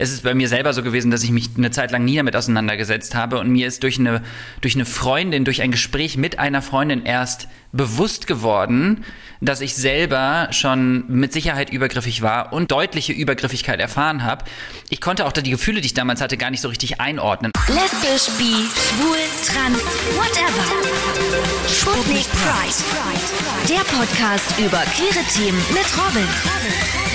Es ist bei mir selber so gewesen, dass ich mich eine Zeit lang nie damit auseinandergesetzt habe und mir ist durch eine, durch eine Freundin, durch ein Gespräch mit einer Freundin erst bewusst geworden, dass ich selber schon mit Sicherheit übergriffig war und deutliche Übergriffigkeit erfahren habe. Ich konnte auch die Gefühle, die ich damals hatte, gar nicht so richtig einordnen. Lesbisch, bi, schwul, trans, whatever. Sputnik Pride. Der Podcast über queere Themen mit Robin.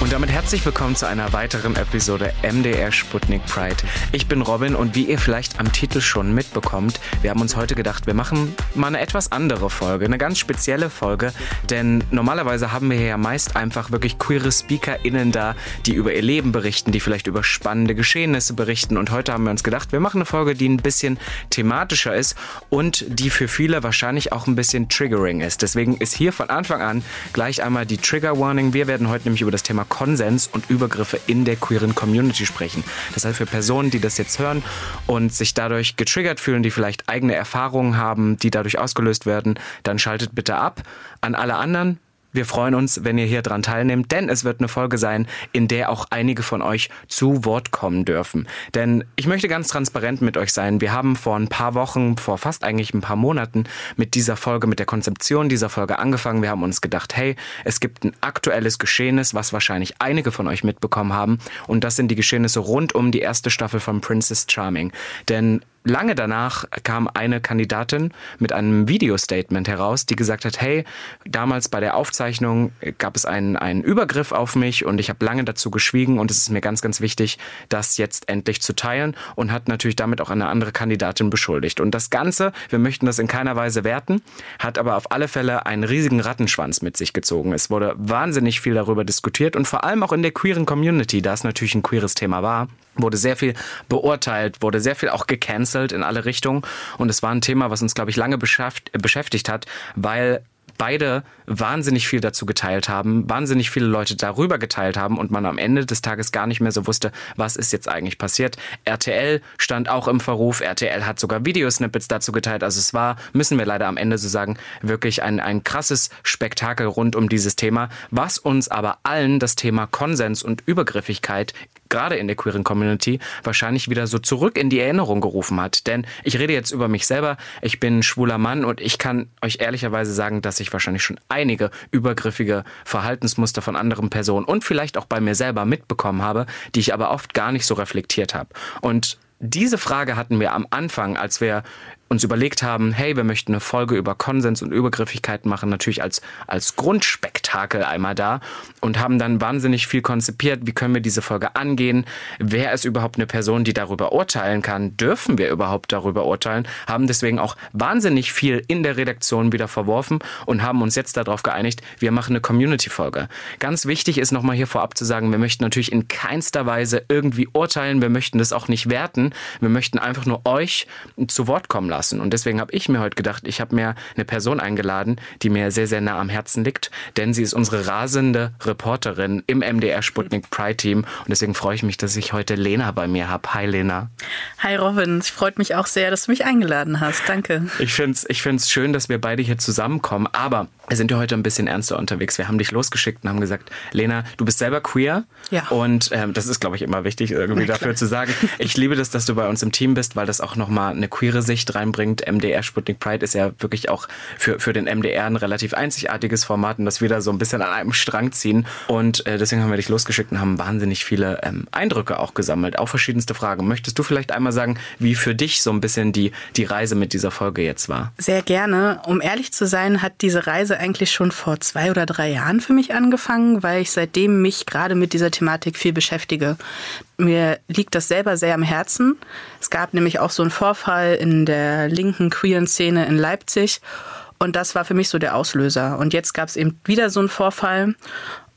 Und damit herzlich willkommen zu einer weiteren Episode MDR Sputnik Pride. Ich bin Robin und wie ihr vielleicht am Titel schon mitbekommt, wir haben uns heute gedacht, wir machen mal eine etwas andere Folge, eine ganz spezielle Folge, denn normalerweise haben wir ja meist einfach wirklich queere SpeakerInnen da, die über ihr Leben berichten, die vielleicht über spannende Geschehnisse berichten und heute haben wir uns gedacht, wir machen eine Folge, die ein bisschen thematischer ist und die für viele wahrscheinlich auch ein bisschen triggering ist. Deswegen ist hier von Anfang an gleich einmal die Trigger Warning. Wir werden heute nämlich über das Thema Konsens und Übergriffe in der queeren Community sprechen. Das heißt für Personen, die das jetzt hören und sich dadurch getriggert fühlen, die vielleicht eigene Erfahrungen haben, die dadurch ausgelöst werden, dann schaltet bitte ab. An alle anderen, wir freuen uns, wenn ihr hier dran teilnehmt, denn es wird eine Folge sein, in der auch einige von euch zu Wort kommen dürfen. Denn ich möchte ganz transparent mit euch sein. Wir haben vor ein paar Wochen, vor fast eigentlich ein paar Monaten mit dieser Folge, mit der Konzeption dieser Folge angefangen. Wir haben uns gedacht, hey, es gibt ein aktuelles Geschehnis, was wahrscheinlich einige von euch mitbekommen haben. Und das sind die Geschehnisse rund um die erste Staffel von Princess Charming. Denn lange danach kam eine Kandidatin mit einem Video-Statement heraus, die gesagt hat, hey, damals bei der Aufzeichnung gab es einen, einen Übergriff auf mich und ich habe lange dazu geschwiegen und es ist mir ganz, ganz wichtig, das jetzt endlich zu teilen und hat natürlich damit auch eine andere Kandidatin beschuldigt. Und das Ganze, wir möchten das in keiner Weise werten, hat aber auf alle Fälle einen riesigen Rattenschwanz mit sich gezogen. Es wurde wahnsinnig viel darüber diskutiert und vor allem auch in der queeren Community, da es natürlich ein queeres Thema war, wurde sehr viel beurteilt, wurde sehr viel auch gecancelt in alle Richtungen. Und es war ein Thema, was uns, glaube ich, lange beschäftigt hat, weil beide wahnsinnig viel dazu geteilt haben, wahnsinnig viele Leute darüber geteilt haben und man am Ende des Tages gar nicht mehr so wusste, was ist jetzt eigentlich passiert. RTL stand auch im Verruf, RTL hat sogar Videosnippets dazu geteilt. Also es war, müssen wir leider am Ende so sagen, wirklich ein, ein krasses Spektakel rund um dieses Thema, was uns aber allen das Thema Konsens und Übergriffigkeit gerade in der queeren Community wahrscheinlich wieder so zurück in die Erinnerung gerufen hat. Denn ich rede jetzt über mich selber. Ich bin ein schwuler Mann und ich kann euch ehrlicherweise sagen, dass ich wahrscheinlich schon einige übergriffige Verhaltensmuster von anderen Personen und vielleicht auch bei mir selber mitbekommen habe, die ich aber oft gar nicht so reflektiert habe. Und diese Frage hatten wir am Anfang, als wir uns überlegt haben, hey, wir möchten eine Folge über Konsens und Übergriffigkeit machen, natürlich als, als Grundspektakel einmal da und haben dann wahnsinnig viel konzipiert, wie können wir diese Folge angehen, wer ist überhaupt eine Person, die darüber urteilen kann, dürfen wir überhaupt darüber urteilen, haben deswegen auch wahnsinnig viel in der Redaktion wieder verworfen und haben uns jetzt darauf geeinigt, wir machen eine Community-Folge. Ganz wichtig ist nochmal hier vorab zu sagen, wir möchten natürlich in keinster Weise irgendwie urteilen, wir möchten das auch nicht werten, wir möchten einfach nur euch zu Wort kommen lassen lassen. Und deswegen habe ich mir heute gedacht, ich habe mir eine Person eingeladen, die mir sehr, sehr nah am Herzen liegt, denn sie ist unsere rasende Reporterin im MDR Sputnik Pride Team. Und deswegen freue ich mich, dass ich heute Lena bei mir habe. Hi Lena. Hi Robin, es freut mich auch sehr, dass du mich eingeladen hast. Danke. Ich finde es ich find's schön, dass wir beide hier zusammenkommen, aber sind ja heute ein bisschen ernster unterwegs. Wir haben dich losgeschickt und haben gesagt, Lena, du bist selber queer. Ja. Und ähm, das ist, glaube ich, immer wichtig, irgendwie dafür zu sagen. Ich liebe das, dass du bei uns im Team bist, weil das auch nochmal eine queere Sicht rein reinbringt. MDR Sputnik Pride ist ja wirklich auch für, für den MDR ein relativ einzigartiges Format und dass wir da so ein bisschen an einem Strang ziehen. Und äh, deswegen haben wir dich losgeschickt und haben wahnsinnig viele ähm, Eindrücke auch gesammelt, auch verschiedenste Fragen. Möchtest du vielleicht einmal sagen, wie für dich so ein bisschen die, die Reise mit dieser Folge jetzt war? Sehr gerne. Um ehrlich zu sein, hat diese Reise eigentlich schon vor zwei oder drei Jahren für mich angefangen, weil ich seitdem mich gerade mit dieser Thematik viel beschäftige. Mir liegt das selber sehr am Herzen. Es gab nämlich auch so einen Vorfall in der linken queeren Szene in Leipzig. Und das war für mich so der Auslöser. Und jetzt gab es eben wieder so einen Vorfall.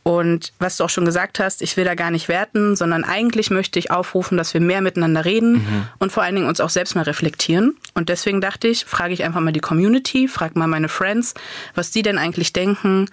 Und was du auch schon gesagt hast, ich will da gar nicht werten, sondern eigentlich möchte ich aufrufen, dass wir mehr miteinander reden mhm. und vor allen Dingen uns auch selbst mal reflektieren. Und deswegen dachte ich, frage ich einfach mal die Community, frage mal meine Friends, was die denn eigentlich denken,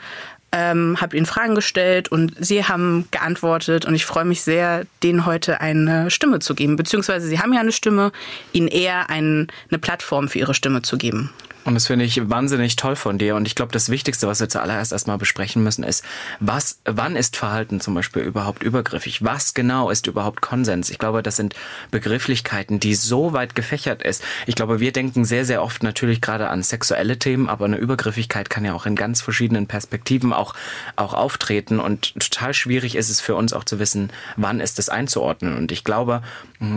ähm, habe ihnen Fragen gestellt und sie haben geantwortet und ich freue mich sehr, denen heute eine Stimme zu geben. Beziehungsweise sie haben ja eine Stimme, ihnen eher ein, eine Plattform für ihre Stimme zu geben. Und das finde ich wahnsinnig toll von dir. Und ich glaube, das Wichtigste, was wir zuallererst erstmal besprechen müssen, ist, was, wann ist Verhalten zum Beispiel überhaupt übergriffig? Was genau ist überhaupt Konsens? Ich glaube, das sind Begrifflichkeiten, die so weit gefächert ist. Ich glaube, wir denken sehr, sehr oft natürlich gerade an sexuelle Themen, aber eine Übergriffigkeit kann ja auch in ganz verschiedenen Perspektiven auch, auch auftreten. Und total schwierig ist es für uns auch zu wissen, wann ist es einzuordnen. Und ich glaube,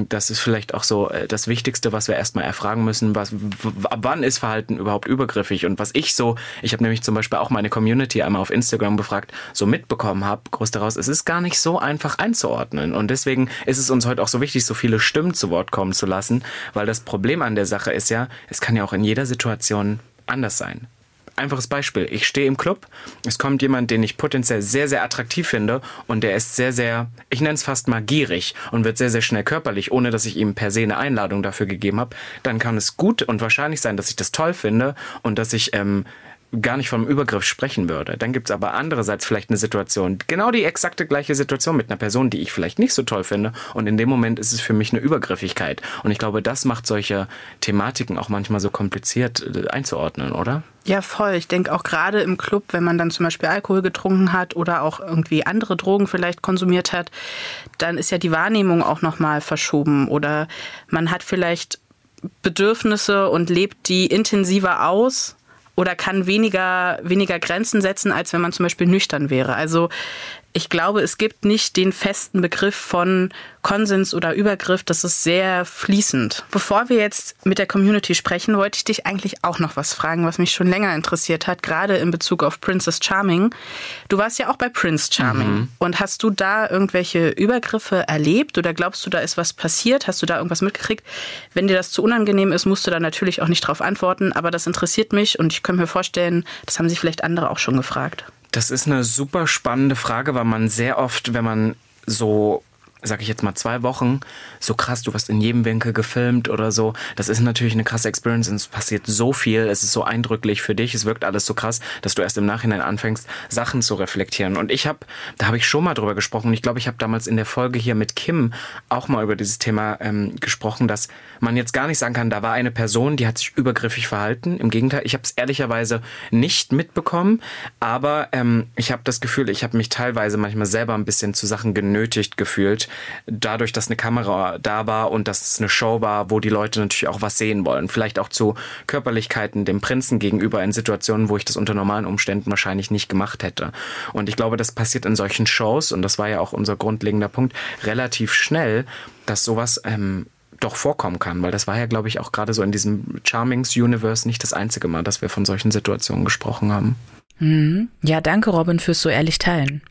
das ist vielleicht auch so äh, das Wichtigste, was wir erstmal erfragen müssen. Was, wann ist Verhalten überhaupt übergriffig? Und was ich so, ich habe nämlich zum Beispiel auch meine Community einmal auf Instagram befragt, so mitbekommen habe, groß daraus, es ist gar nicht so einfach einzuordnen. Und deswegen ist es uns heute auch so wichtig, so viele Stimmen zu Wort kommen zu lassen, weil das Problem an der Sache ist ja, es kann ja auch in jeder Situation anders sein einfaches Beispiel. Ich stehe im Club, es kommt jemand, den ich potenziell sehr, sehr attraktiv finde und der ist sehr, sehr, ich nenne es fast mal gierig und wird sehr, sehr schnell körperlich, ohne dass ich ihm per se eine Einladung dafür gegeben habe, dann kann es gut und wahrscheinlich sein, dass ich das toll finde und dass ich ähm, gar nicht vom Übergriff sprechen würde. Dann gibt es aber andererseits vielleicht eine Situation, genau die exakte gleiche Situation mit einer Person, die ich vielleicht nicht so toll finde. Und in dem Moment ist es für mich eine Übergriffigkeit. Und ich glaube, das macht solche Thematiken auch manchmal so kompliziert äh, einzuordnen, oder? Ja, voll. Ich denke auch gerade im Club, wenn man dann zum Beispiel Alkohol getrunken hat oder auch irgendwie andere Drogen vielleicht konsumiert hat, dann ist ja die Wahrnehmung auch nochmal verschoben oder man hat vielleicht Bedürfnisse und lebt die intensiver aus oder kann weniger, weniger Grenzen setzen, als wenn man zum Beispiel nüchtern wäre. Also ich glaube, es gibt nicht den festen Begriff von Konsens oder Übergriff. Das ist sehr fließend. Bevor wir jetzt mit der Community sprechen, wollte ich dich eigentlich auch noch was fragen, was mich schon länger interessiert hat, gerade in Bezug auf Princess Charming. Du warst ja auch bei Prince Charming. Mhm. Und hast du da irgendwelche Übergriffe erlebt oder glaubst du, da ist was passiert? Hast du da irgendwas mitgekriegt? Wenn dir das zu unangenehm ist, musst du da natürlich auch nicht drauf antworten. Aber das interessiert mich und ich könnte mir vorstellen, das haben sich vielleicht andere auch schon gefragt. Das ist eine super spannende Frage, weil man sehr oft, wenn man so sag ich jetzt mal, zwei Wochen, so krass, du wirst in jedem Winkel gefilmt oder so. Das ist natürlich eine krasse Experience und es passiert so viel, es ist so eindrücklich für dich, es wirkt alles so krass, dass du erst im Nachhinein anfängst, Sachen zu reflektieren. Und ich habe, da habe ich schon mal drüber gesprochen, ich glaube, ich habe damals in der Folge hier mit Kim auch mal über dieses Thema ähm, gesprochen, dass man jetzt gar nicht sagen kann, da war eine Person, die hat sich übergriffig verhalten. Im Gegenteil, ich habe es ehrlicherweise nicht mitbekommen, aber ähm, ich habe das Gefühl, ich habe mich teilweise manchmal selber ein bisschen zu Sachen genötigt gefühlt, dadurch, dass eine Kamera da war und dass es eine Show war, wo die Leute natürlich auch was sehen wollen. Vielleicht auch zu Körperlichkeiten dem Prinzen gegenüber in Situationen, wo ich das unter normalen Umständen wahrscheinlich nicht gemacht hätte. Und ich glaube, das passiert in solchen Shows, und das war ja auch unser grundlegender Punkt, relativ schnell, dass sowas ähm, doch vorkommen kann, weil das war ja, glaube ich, auch gerade so in diesem Charmings Universe nicht das einzige Mal, dass wir von solchen Situationen gesprochen haben. Mhm. Ja, danke Robin fürs so ehrlich teilen.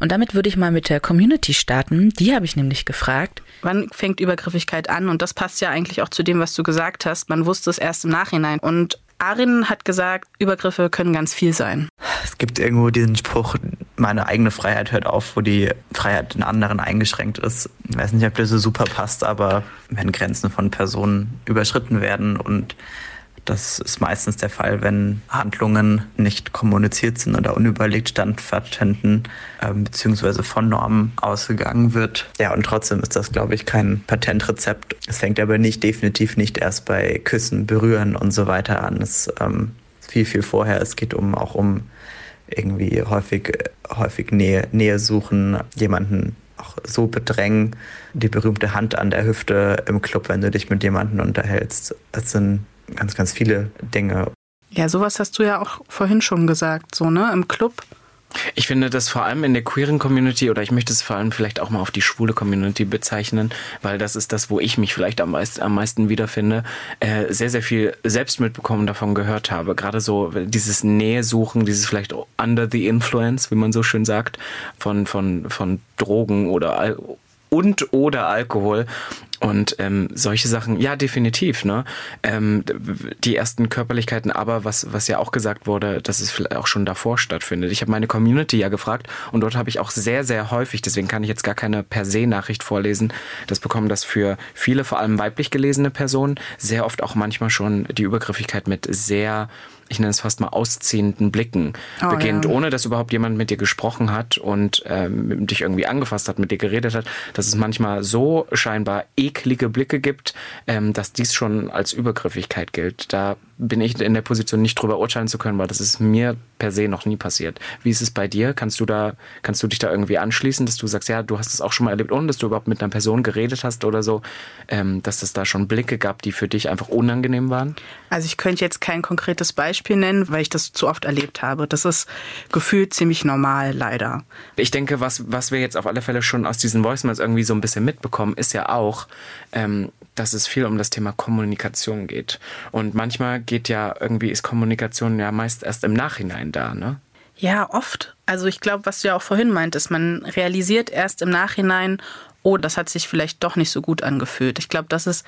Und damit würde ich mal mit der Community starten. Die habe ich nämlich gefragt. Wann fängt Übergriffigkeit an? Und das passt ja eigentlich auch zu dem, was du gesagt hast. Man wusste es erst im Nachhinein. Und Arin hat gesagt, Übergriffe können ganz viel sein. Es gibt irgendwo diesen Spruch, meine eigene Freiheit hört auf, wo die Freiheit den anderen eingeschränkt ist. Ich weiß nicht, ob das so super passt, aber wenn Grenzen von Personen überschritten werden und das ist meistens der Fall, wenn Handlungen nicht kommuniziert sind oder unüberlegt stattfinden, äh, beziehungsweise von Normen ausgegangen wird. Ja, und trotzdem ist das, glaube ich, kein Patentrezept. Es fängt aber nicht, definitiv nicht erst bei Küssen, Berühren und so weiter an. Es ähm, viel, viel vorher. Es geht um auch um irgendwie häufig, häufig Nähe, Nähe suchen, jemanden auch so bedrängen, die berühmte Hand an der Hüfte im Club, wenn du dich mit jemandem unterhältst. Das sind ganz, ganz viele Dinge. Ja, sowas hast du ja auch vorhin schon gesagt, so, ne, im Club. Ich finde das vor allem in der queeren Community oder ich möchte es vor allem vielleicht auch mal auf die schwule Community bezeichnen, weil das ist das, wo ich mich vielleicht am, meist, am meisten wiederfinde, äh, sehr, sehr viel selbst mitbekommen davon gehört habe. Gerade so dieses Nähe suchen, dieses vielleicht under the influence, wie man so schön sagt, von, von, von Drogen oder Al und oder Alkohol. Und ähm, solche Sachen, ja, definitiv, ne? Ähm, die ersten Körperlichkeiten, aber was, was ja auch gesagt wurde, dass es vielleicht auch schon davor stattfindet. Ich habe meine Community ja gefragt und dort habe ich auch sehr, sehr häufig, deswegen kann ich jetzt gar keine per se Nachricht vorlesen, das bekommen, dass für viele, vor allem weiblich gelesene Personen, sehr oft auch manchmal schon die Übergriffigkeit mit sehr ich nenne es fast mal ausziehenden Blicken oh, beginnt, ja. ohne dass überhaupt jemand mit dir gesprochen hat und ähm, dich irgendwie angefasst hat, mit dir geredet hat, dass es manchmal so scheinbar eklige Blicke gibt, ähm, dass dies schon als Übergriffigkeit gilt. Da bin ich in der Position, nicht drüber urteilen zu können, weil das ist mir per se noch nie passiert. Wie ist es bei dir? Kannst du da, kannst du dich da irgendwie anschließen, dass du sagst, ja, du hast es auch schon mal erlebt, ohne dass du überhaupt mit einer Person geredet hast oder so, ähm, dass es da schon Blicke gab, die für dich einfach unangenehm waren? Also ich könnte jetzt kein konkretes Beispiel nennen, weil ich das zu oft erlebt habe. Das ist gefühlt ziemlich normal, leider. Ich denke, was, was wir jetzt auf alle Fälle schon aus diesen Voicemails irgendwie so ein bisschen mitbekommen, ist ja auch, ähm, dass es viel um das Thema Kommunikation geht. Und manchmal geht ja irgendwie, ist Kommunikation ja meist erst im Nachhinein da, ne? Ja, oft. Also ich glaube, was du ja auch vorhin meintest, man realisiert erst im Nachhinein, oh, das hat sich vielleicht doch nicht so gut angefühlt. Ich glaube, das ist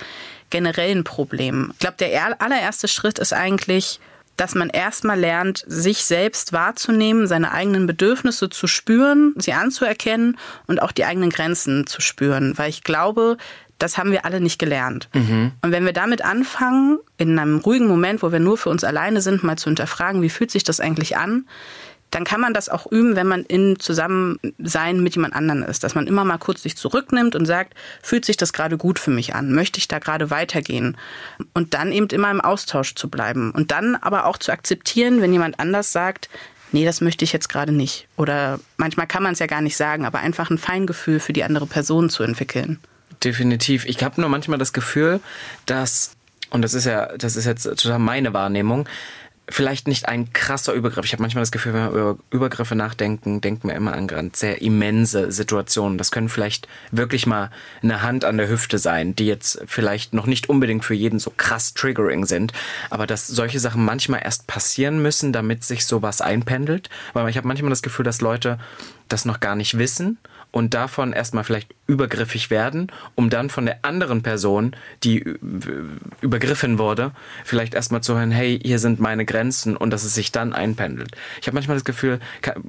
generell ein Problem. Ich glaube, der allererste Schritt ist eigentlich, dass man erstmal lernt, sich selbst wahrzunehmen, seine eigenen Bedürfnisse zu spüren, sie anzuerkennen und auch die eigenen Grenzen zu spüren. Weil ich glaube, das haben wir alle nicht gelernt. Mhm. Und wenn wir damit anfangen, in einem ruhigen Moment, wo wir nur für uns alleine sind, mal zu hinterfragen, wie fühlt sich das eigentlich an, dann kann man das auch üben, wenn man in Zusammensein mit jemand anderen ist. Dass man immer mal kurz sich zurücknimmt und sagt, fühlt sich das gerade gut für mich an? Möchte ich da gerade weitergehen? Und dann eben immer im Austausch zu bleiben. Und dann aber auch zu akzeptieren, wenn jemand anders sagt, nee, das möchte ich jetzt gerade nicht. Oder manchmal kann man es ja gar nicht sagen, aber einfach ein Feingefühl für die andere Person zu entwickeln definitiv. Ich habe nur manchmal das Gefühl, dass, und das ist ja, das ist jetzt total meine Wahrnehmung, vielleicht nicht ein krasser Übergriff. Ich habe manchmal das Gefühl, wenn wir über Übergriffe nachdenken, denken wir immer an ganz sehr immense Situationen. Das können vielleicht wirklich mal eine Hand an der Hüfte sein, die jetzt vielleicht noch nicht unbedingt für jeden so krass triggering sind, aber dass solche Sachen manchmal erst passieren müssen, damit sich sowas einpendelt. Weil ich habe manchmal das Gefühl, dass Leute das noch gar nicht wissen und davon erstmal vielleicht übergriffig werden, um dann von der anderen Person, die übergriffen wurde, vielleicht erstmal zu hören, hey, hier sind meine Grenzen und dass es sich dann einpendelt. Ich habe manchmal das Gefühl,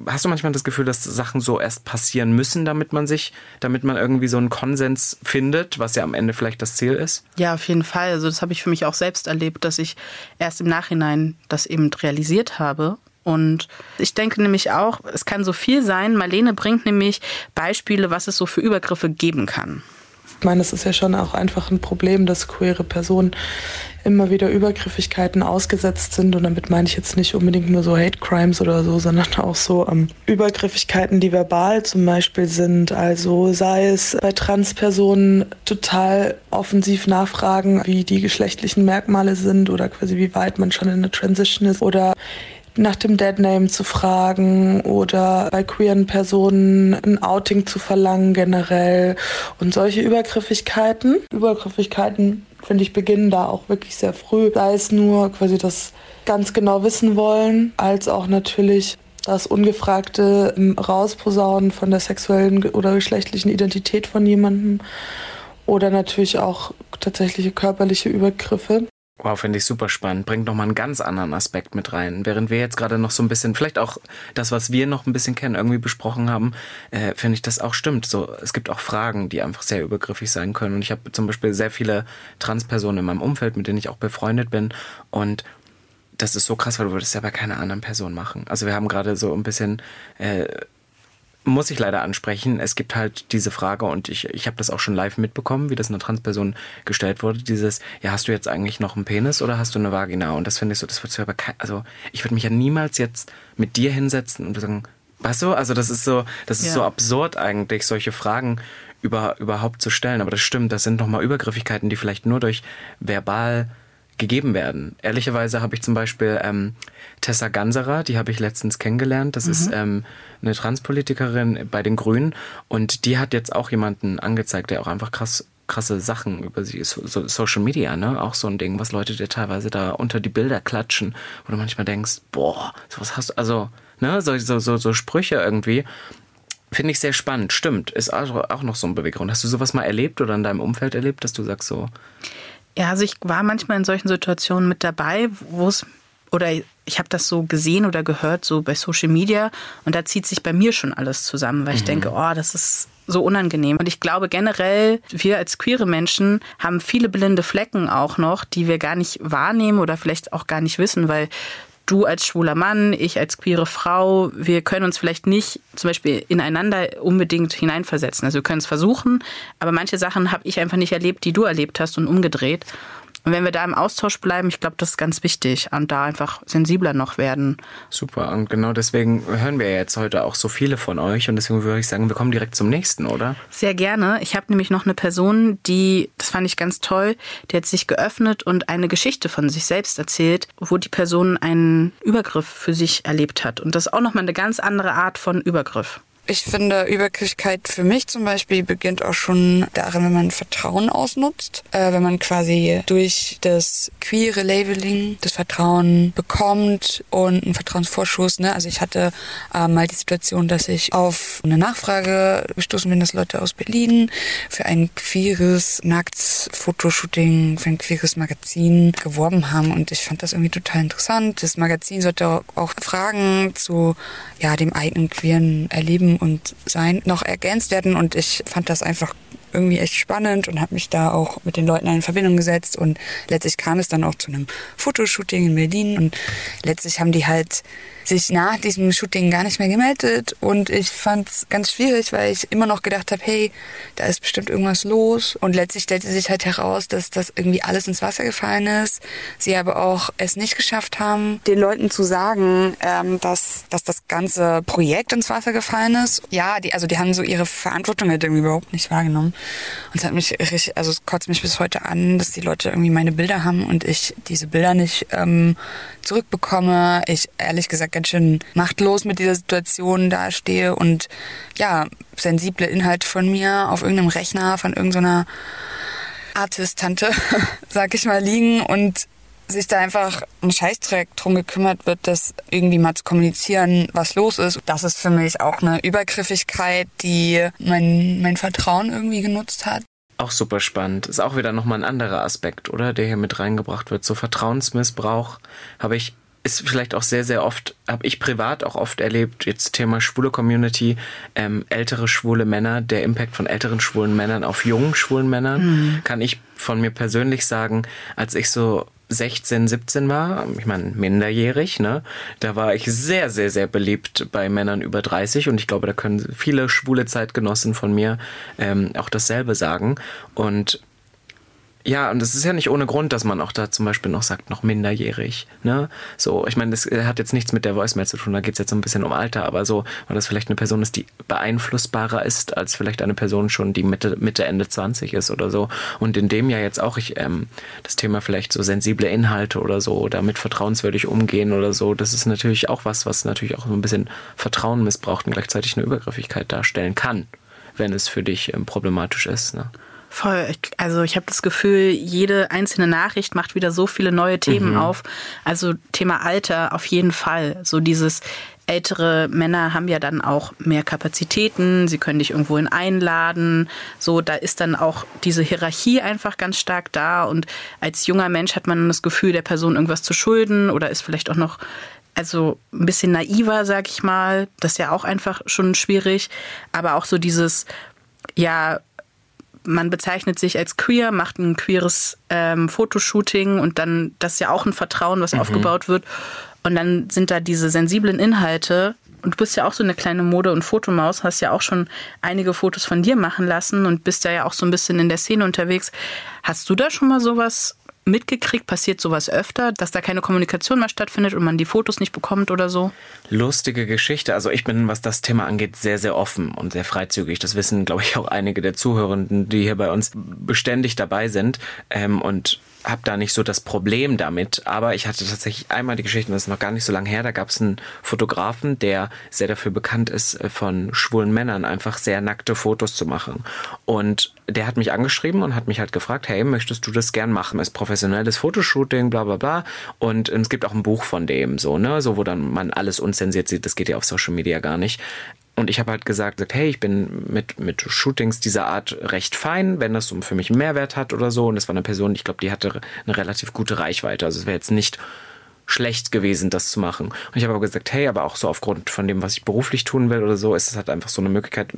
hast du manchmal das Gefühl, dass Sachen so erst passieren müssen, damit man sich, damit man irgendwie so einen Konsens findet, was ja am Ende vielleicht das Ziel ist? Ja, auf jeden Fall. Also das habe ich für mich auch selbst erlebt, dass ich erst im Nachhinein das eben realisiert habe und ich denke nämlich auch, es kann so viel sein. Marlene bringt nämlich Beispiele, was es so für Übergriffe geben kann. Ich meine, es ist ja schon auch einfach ein Problem, dass queere Personen immer wieder Übergriffigkeiten ausgesetzt sind. Und damit meine ich jetzt nicht unbedingt nur so Hate Crimes oder so, sondern auch so ähm, Übergriffigkeiten, die verbal zum Beispiel sind. Also sei es bei Transpersonen total offensiv nachfragen, wie die geschlechtlichen Merkmale sind oder quasi wie weit man schon in der Transition ist oder nach dem Deadname zu fragen oder bei queeren Personen ein Outing zu verlangen generell und solche Übergriffigkeiten. Übergriffigkeiten, finde ich, beginnen da auch wirklich sehr früh. Sei es nur quasi das ganz genau wissen wollen, als auch natürlich das ungefragte Rausposaunen von der sexuellen oder geschlechtlichen Identität von jemandem oder natürlich auch tatsächliche körperliche Übergriffe. Wow, finde ich super spannend. Bringt nochmal einen ganz anderen Aspekt mit rein. Während wir jetzt gerade noch so ein bisschen, vielleicht auch das, was wir noch ein bisschen kennen, irgendwie besprochen haben, äh, finde ich das auch stimmt. So, es gibt auch Fragen, die einfach sehr übergriffig sein können. Und ich habe zum Beispiel sehr viele Transpersonen in meinem Umfeld, mit denen ich auch befreundet bin. Und das ist so krass, weil du würdest ja bei keiner anderen Person machen. Also wir haben gerade so ein bisschen äh, muss ich leider ansprechen. Es gibt halt diese Frage und ich, ich habe das auch schon live mitbekommen, wie das einer Transperson gestellt wurde. Dieses, ja, hast du jetzt eigentlich noch einen Penis oder hast du eine Vagina? Und das finde ich so, das wird aber kein, also ich würde mich ja niemals jetzt mit dir hinsetzen und sagen, was so? Also das ist so, das ist ja. so absurd eigentlich, solche Fragen über, überhaupt zu stellen. Aber das stimmt, das sind nochmal Übergriffigkeiten, die vielleicht nur durch verbal gegeben werden. Ehrlicherweise habe ich zum Beispiel ähm, Tessa Ganserer, die habe ich letztens kennengelernt. Das mhm. ist ähm, eine Transpolitikerin bei den Grünen und die hat jetzt auch jemanden angezeigt, der auch einfach krass krasse Sachen über sie, so, so Social Media, ne? Auch so ein Ding, was Leute dir teilweise da unter die Bilder klatschen, wo du manchmal denkst, boah, sowas hast du, also, ne, so, so, so, so Sprüche irgendwie. Finde ich sehr spannend. Stimmt, ist auch noch so ein Beweggrund. Hast du sowas mal erlebt oder in deinem Umfeld erlebt, dass du sagst so, ja, also ich war manchmal in solchen Situationen mit dabei, wo es oder ich habe das so gesehen oder gehört, so bei Social Media, und da zieht sich bei mir schon alles zusammen, weil ich mhm. denke, oh, das ist so unangenehm. Und ich glaube generell, wir als queere Menschen haben viele blinde Flecken auch noch, die wir gar nicht wahrnehmen oder vielleicht auch gar nicht wissen, weil du als schwuler Mann, ich als queere Frau, wir können uns vielleicht nicht zum Beispiel ineinander unbedingt hineinversetzen. Also wir können es versuchen, aber manche Sachen habe ich einfach nicht erlebt, die du erlebt hast und umgedreht. Und wenn wir da im Austausch bleiben, ich glaube, das ist ganz wichtig und da einfach sensibler noch werden. Super. Und genau deswegen hören wir jetzt heute auch so viele von euch. Und deswegen würde ich sagen, wir kommen direkt zum nächsten, oder? Sehr gerne. Ich habe nämlich noch eine Person, die, das fand ich ganz toll, die hat sich geöffnet und eine Geschichte von sich selbst erzählt, wo die Person einen Übergriff für sich erlebt hat. Und das ist auch nochmal eine ganz andere Art von Übergriff. Ich finde, Übergriffigkeit für mich zum Beispiel beginnt auch schon darin, wenn man Vertrauen ausnutzt, äh, wenn man quasi durch das queere Labeling das Vertrauen bekommt und einen Vertrauensvorschuss. Ne? Also ich hatte äh, mal die Situation, dass ich auf eine Nachfrage gestoßen bin, dass Leute aus Berlin für ein queeres Nackt-Fotoshooting, für ein queeres Magazin geworben haben und ich fand das irgendwie total interessant. Das Magazin sollte auch Fragen zu ja, dem eigenen queeren Erleben und Sein noch ergänzt werden. Und ich fand das einfach irgendwie echt spannend und habe mich da auch mit den Leuten in Verbindung gesetzt. Und letztlich kam es dann auch zu einem Fotoshooting in Berlin. Und letztlich haben die halt sich nach diesem Shooting gar nicht mehr gemeldet und ich fand es ganz schwierig, weil ich immer noch gedacht habe, hey, da ist bestimmt irgendwas los und letztlich stellte sich halt heraus, dass das irgendwie alles ins Wasser gefallen ist. Sie aber auch es nicht geschafft haben, den Leuten zu sagen, ähm, dass, dass das ganze Projekt ins Wasser gefallen ist. Ja, die, also die haben so ihre Verantwortung halt irgendwie überhaupt nicht wahrgenommen und es hat mich richtig, also es kotzt mich bis heute an, dass die Leute irgendwie meine Bilder haben und ich diese Bilder nicht ähm, zurückbekomme. Ich ehrlich gesagt ganz schön machtlos mit dieser Situation dastehe und ja, sensible Inhalte von mir auf irgendeinem Rechner von irgendeiner Artist-Tante, sag ich mal, liegen und sich da einfach ein Scheißdreck drum gekümmert wird, das irgendwie mal zu kommunizieren, was los ist. Das ist für mich auch eine Übergriffigkeit, die mein, mein Vertrauen irgendwie genutzt hat. Auch super spannend. Ist auch wieder nochmal ein anderer Aspekt, oder? Der hier mit reingebracht wird. So Vertrauensmissbrauch habe ich ist vielleicht auch sehr, sehr oft, habe ich privat auch oft erlebt, jetzt Thema schwule Community, ähm, ältere schwule Männer, der Impact von älteren schwulen Männern auf jungen schwulen Männern, mhm. kann ich von mir persönlich sagen, als ich so 16, 17 war, ich meine minderjährig, ne, da war ich sehr, sehr, sehr beliebt bei Männern über 30 und ich glaube, da können viele schwule Zeitgenossen von mir ähm, auch dasselbe sagen. Und ja, und es ist ja nicht ohne Grund, dass man auch da zum Beispiel noch sagt, noch minderjährig. Ne? So, ich meine, das hat jetzt nichts mit der Voicemail zu tun, da geht es jetzt so ein bisschen um Alter, aber so, weil das vielleicht eine Person ist, die beeinflussbarer ist, als vielleicht eine Person schon, die Mitte, Mitte Ende 20 ist oder so. Und in dem ja jetzt auch ich ähm, das Thema vielleicht so sensible Inhalte oder so, damit vertrauenswürdig umgehen oder so, das ist natürlich auch was, was natürlich auch so ein bisschen Vertrauen missbraucht und gleichzeitig eine Übergriffigkeit darstellen kann, wenn es für dich ähm, problematisch ist. Ne? Voll. Also ich habe das Gefühl, jede einzelne Nachricht macht wieder so viele neue Themen mhm. auf. Also Thema Alter auf jeden Fall. So dieses ältere Männer haben ja dann auch mehr Kapazitäten, sie können dich irgendwohin einladen. So, da ist dann auch diese Hierarchie einfach ganz stark da. Und als junger Mensch hat man das Gefühl, der Person irgendwas zu schulden oder ist vielleicht auch noch also ein bisschen naiver, sag ich mal. Das ist ja auch einfach schon schwierig. Aber auch so dieses, ja, man bezeichnet sich als queer, macht ein queeres ähm, Fotoshooting und dann, das ist ja auch ein Vertrauen, was mhm. aufgebaut wird. Und dann sind da diese sensiblen Inhalte. Und du bist ja auch so eine kleine Mode- und Fotomaus, hast ja auch schon einige Fotos von dir machen lassen und bist ja auch so ein bisschen in der Szene unterwegs. Hast du da schon mal sowas mitgekriegt? Passiert sowas öfter, dass da keine Kommunikation mehr stattfindet und man die Fotos nicht bekommt oder so? Lustige Geschichte. Also ich bin, was das Thema angeht, sehr, sehr offen und sehr freizügig. Das wissen, glaube ich, auch einige der Zuhörenden, die hier bei uns beständig dabei sind. Ähm, und habe da nicht so das Problem damit, aber ich hatte tatsächlich einmal die Geschichte, das ist noch gar nicht so lange her, da gab es einen Fotografen, der sehr dafür bekannt ist, äh, von schwulen Männern einfach sehr nackte Fotos zu machen. Und der hat mich angeschrieben und hat mich halt gefragt, hey, möchtest du das gern machen? Ist professionelles Fotoshooting, bla bla bla. Und es gibt auch ein Buch von dem, so, ne, so wo dann man alles unzensiert sieht, das geht ja auf Social Media gar nicht. Und ich habe halt gesagt, hey, ich bin mit, mit Shootings dieser Art recht fein, wenn das so für mich einen Mehrwert hat oder so. Und das war eine Person, ich glaube, die hatte eine relativ gute Reichweite. Also es wäre jetzt nicht schlecht gewesen, das zu machen. Und ich habe aber gesagt, hey, aber auch so aufgrund von dem, was ich beruflich tun will oder so, ist es halt einfach so eine Möglichkeit,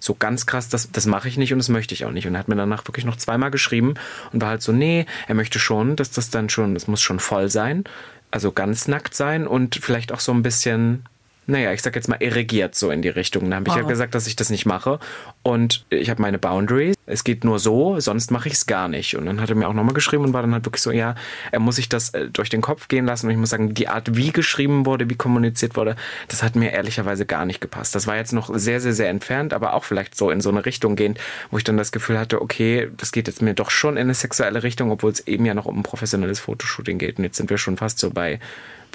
so ganz krass, das, das mache ich nicht und das möchte ich auch nicht. Und er hat mir danach wirklich noch zweimal geschrieben und war halt so, nee, er möchte schon, dass das dann schon, das muss schon voll sein, also ganz nackt sein und vielleicht auch so ein bisschen naja, ich sag jetzt mal, irrigiert so in die Richtung. Da habe ich ja gesagt, dass ich das nicht mache. Und ich habe meine Boundaries. Es geht nur so, sonst mache ich es gar nicht. Und dann hat er mir auch nochmal geschrieben und war dann halt wirklich so, ja, er muss sich das äh, durch den Kopf gehen lassen. Und ich muss sagen, die Art, wie geschrieben wurde, wie kommuniziert wurde, das hat mir ehrlicherweise gar nicht gepasst. Das war jetzt noch sehr, sehr, sehr entfernt, aber auch vielleicht so in so eine Richtung gehend, wo ich dann das Gefühl hatte, okay, das geht jetzt mir doch schon in eine sexuelle Richtung, obwohl es eben ja noch um ein professionelles Fotoshooting geht. Und jetzt sind wir schon fast so bei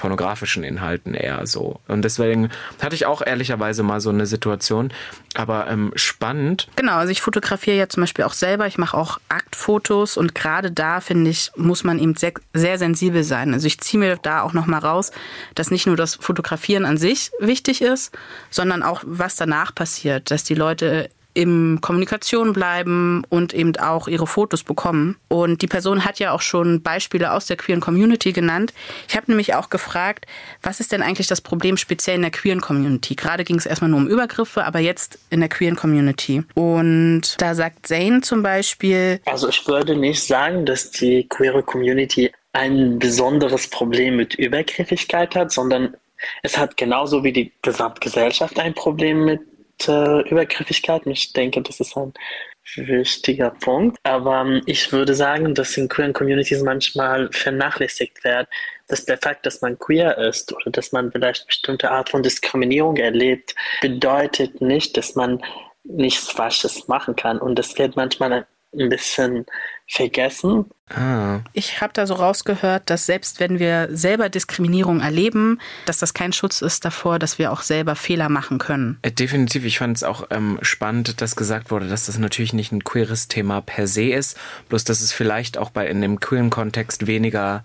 pornografischen Inhalten eher so. Und deswegen hatte ich auch ehrlicherweise mal so eine Situation. Aber ähm, spannend. Genau, also ich fotografiere ja zum Beispiel auch selber. Ich mache auch Aktfotos und gerade da finde ich, muss man eben sehr, sehr sensibel sein. Also ich ziehe mir da auch nochmal raus, dass nicht nur das Fotografieren an sich wichtig ist, sondern auch, was danach passiert, dass die Leute in Kommunikation bleiben und eben auch ihre Fotos bekommen. Und die Person hat ja auch schon Beispiele aus der queeren Community genannt. Ich habe nämlich auch gefragt, was ist denn eigentlich das Problem speziell in der queeren Community? Gerade ging es erstmal nur um Übergriffe, aber jetzt in der queeren Community. Und da sagt Zane zum Beispiel, Also ich würde nicht sagen, dass die queere Community ein besonderes Problem mit Übergriffigkeit hat, sondern es hat genauso wie die Gesamtgesellschaft ein Problem mit äh, Übergriffigkeit. Ich denke, das ist ein wichtiger Punkt. Aber ähm, ich würde sagen, dass in queeren Communities manchmal vernachlässigt wird, dass der Fakt, dass man queer ist oder dass man vielleicht bestimmte Art von Diskriminierung erlebt, bedeutet nicht, dass man nichts Falsches machen kann. Und das wird manchmal ein bisschen vergessen. Ah, ich habe da so rausgehört, dass selbst wenn wir selber Diskriminierung erleben, dass das kein Schutz ist davor, dass wir auch selber Fehler machen können. äh, definitiv. Ich fand es auch ähm, spannend, dass gesagt wurde, dass das natürlich nicht ein queeres Thema per se ist, bloß dass es vielleicht auch bei in dem queeren Kontext weniger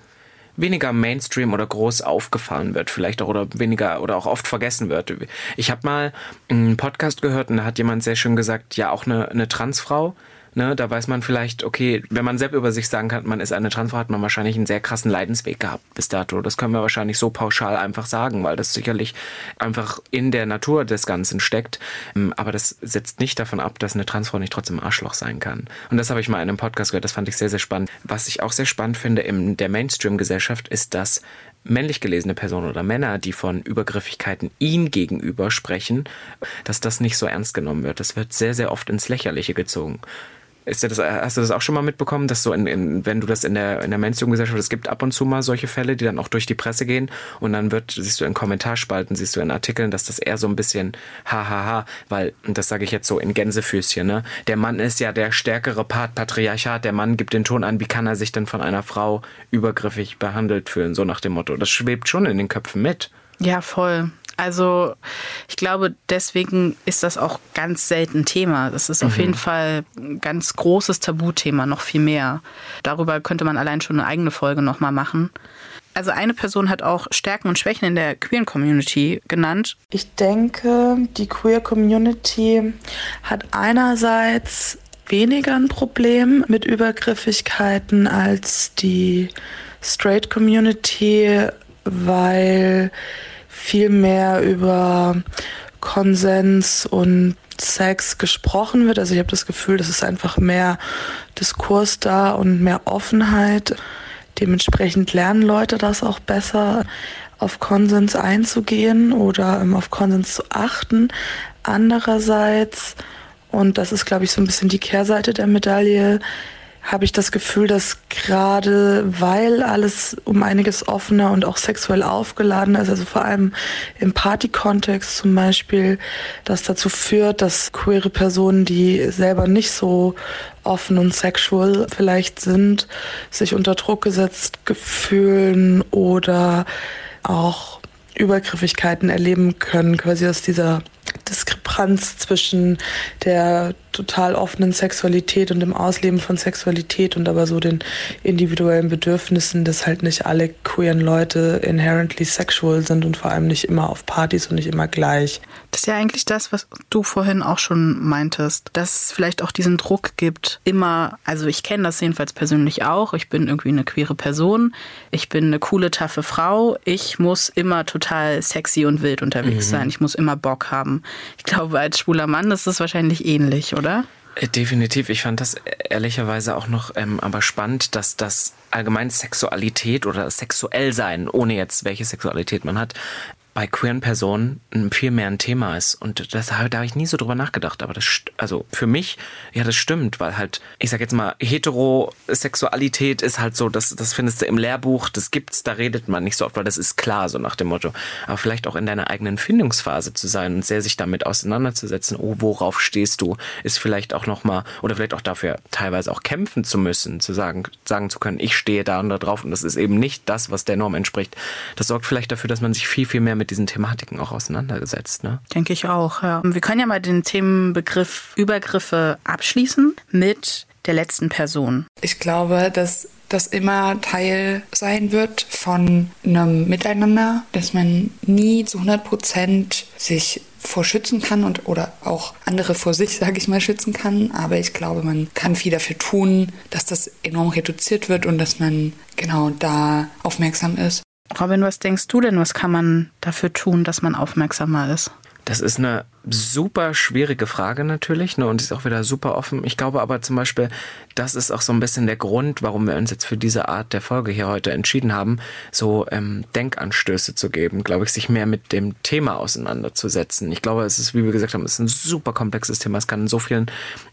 weniger Mainstream oder groß aufgefahren wird, vielleicht auch oder weniger oder auch oft vergessen wird. Ich habe mal einen Podcast gehört und da hat jemand sehr schön gesagt, ja auch eine, eine Transfrau. Ne, da weiß man vielleicht, okay, wenn man selbst über sich sagen kann, man ist eine Transfrau, hat man wahrscheinlich einen sehr krassen Leidensweg gehabt bis dato. Das können wir wahrscheinlich so pauschal einfach sagen, weil das sicherlich einfach in der Natur des Ganzen steckt. Ähm, Aber das setzt nicht davon ab, dass eine Transfrau nicht trotzdem Arschloch sein kann. Und das habe ich mal in einem Podcast gehört, das fand ich sehr, sehr spannend. Was ich auch sehr spannend finde in der Mainstream-Gesellschaft ist, dass männlich gelesene Personen oder Männer, die von Übergriffigkeiten ihm gegenüber sprechen, dass das nicht so ernst genommen wird. Das wird sehr, sehr oft ins Lächerliche gezogen. Ist das, hast du das auch schon mal mitbekommen, dass so in, in, wenn du das in der, in der Mainstream-Gesellschaft, es gibt ab und zu mal solche Fälle, die dann auch durch die Presse gehen und dann wird, siehst du in Kommentarspalten, siehst du in Artikeln, dass das eher so ein bisschen hahaha, weil, und das sage ich jetzt so in Gänsefüßchen, ne, der Mann ist ja der stärkere Part Patriarchat, der Mann gibt den Ton an, wie kann er sich denn von einer Frau übergriffig behandelt fühlen, so nach dem Motto. Das schwebt schon in den Köpfen mit. Ja, voll. Also ich glaube, deswegen ist das auch ganz selten Thema. Das ist auf jeden Fall ein ganz großes Tabuthema, noch viel mehr. Darüber könnte man allein schon eine eigene Folge nochmal machen. Also eine Person hat auch Stärken und Schwächen in der queeren Community genannt. Ich denke, die Queer Community hat einerseits weniger ein Problem mit Übergriffigkeiten als die Straight Community, weil viel mehr über Konsens und Sex gesprochen wird. Also ich habe das Gefühl, es ist einfach mehr Diskurs da und mehr Offenheit. Dementsprechend lernen Leute das auch besser, auf Konsens einzugehen oder ähm, auf Konsens zu achten. Andererseits, und das ist, glaube ich, so ein bisschen die Kehrseite der Medaille, habe ich das Gefühl, dass gerade weil alles um einiges offener und auch sexuell aufgeladen ist, also vor allem im Party-Kontext zum Beispiel, das dazu führt, dass queere Personen, die selber nicht so offen und sexual vielleicht sind, sich unter Druck gesetzt fühlen oder auch Übergriffigkeiten erleben können, quasi aus dieser Diskrepanz zwischen der total offenen Sexualität und dem Ausleben von Sexualität und aber so den individuellen Bedürfnissen, dass halt nicht alle queeren Leute inherently sexual sind und vor allem nicht immer auf Partys und nicht immer gleich. Das ist ja eigentlich das, was du vorhin auch schon meintest, dass es vielleicht auch diesen Druck gibt, immer, also ich kenne das jedenfalls persönlich auch, ich bin irgendwie eine queere Person, ich bin eine coole, taffe Frau, ich muss immer total sexy und wild unterwegs sein, ich muss immer Bock haben. Ich glaube, als schwuler Mann ist das wahrscheinlich ähnlich, oder? Äh, Definitiv. Ich fand das ehrlicherweise auch noch ähm, aber spannend, dass das allgemein Sexualität oder sexuell sein, ohne jetzt welche Sexualität man hat, bei queeren Personen viel mehr ein Thema ist. Und das, da habe ich nie so drüber nachgedacht. Aber das, also für mich, ja, das stimmt, weil halt, ich sag jetzt mal, Heterosexualität ist halt so, das, das findest du im Lehrbuch, das gibt's, da redet man nicht so oft, weil das ist klar, so nach dem Motto. Aber vielleicht auch in deiner eigenen Findungsphase zu sein und sehr sich damit auseinanderzusetzen, oh, worauf stehst du, ist vielleicht auch nochmal, oder vielleicht auch dafür teilweise auch kämpfen zu müssen, zu sagen, sagen zu können, ich stehe da und da drauf und das ist eben nicht das, was der Norm entspricht. Das sorgt vielleicht dafür, dass man sich viel, viel mehr mit diesen Thematiken auch auseinandergesetzt. Ne? Denke ich auch, ja. Wir können ja mal den Themenbegriff Übergriffe abschließen mit der letzten Person. Ich glaube, dass das immer Teil sein wird von einem Miteinander, dass man nie zu 100 Prozent sich vor schützen kann und oder auch andere vor sich, sage ich mal, schützen kann. Aber ich glaube, man kann viel dafür tun, dass das enorm reduziert wird und dass man genau da aufmerksam ist. Robin, was denkst du denn, was kann man dafür tun, dass man aufmerksamer ist? Das ist eine super schwierige Frage natürlich ne, und ist auch wieder super offen. Ich glaube aber zum Beispiel, das ist auch so ein bisschen der Grund, warum wir uns jetzt für diese Art der Folge hier heute entschieden haben, so ähm, Denkanstöße zu geben, glaube ich, sich mehr mit dem Thema auseinanderzusetzen. Ich glaube, es ist, wie wir gesagt haben, es ist ein super komplexes Thema. Es kann in so vielen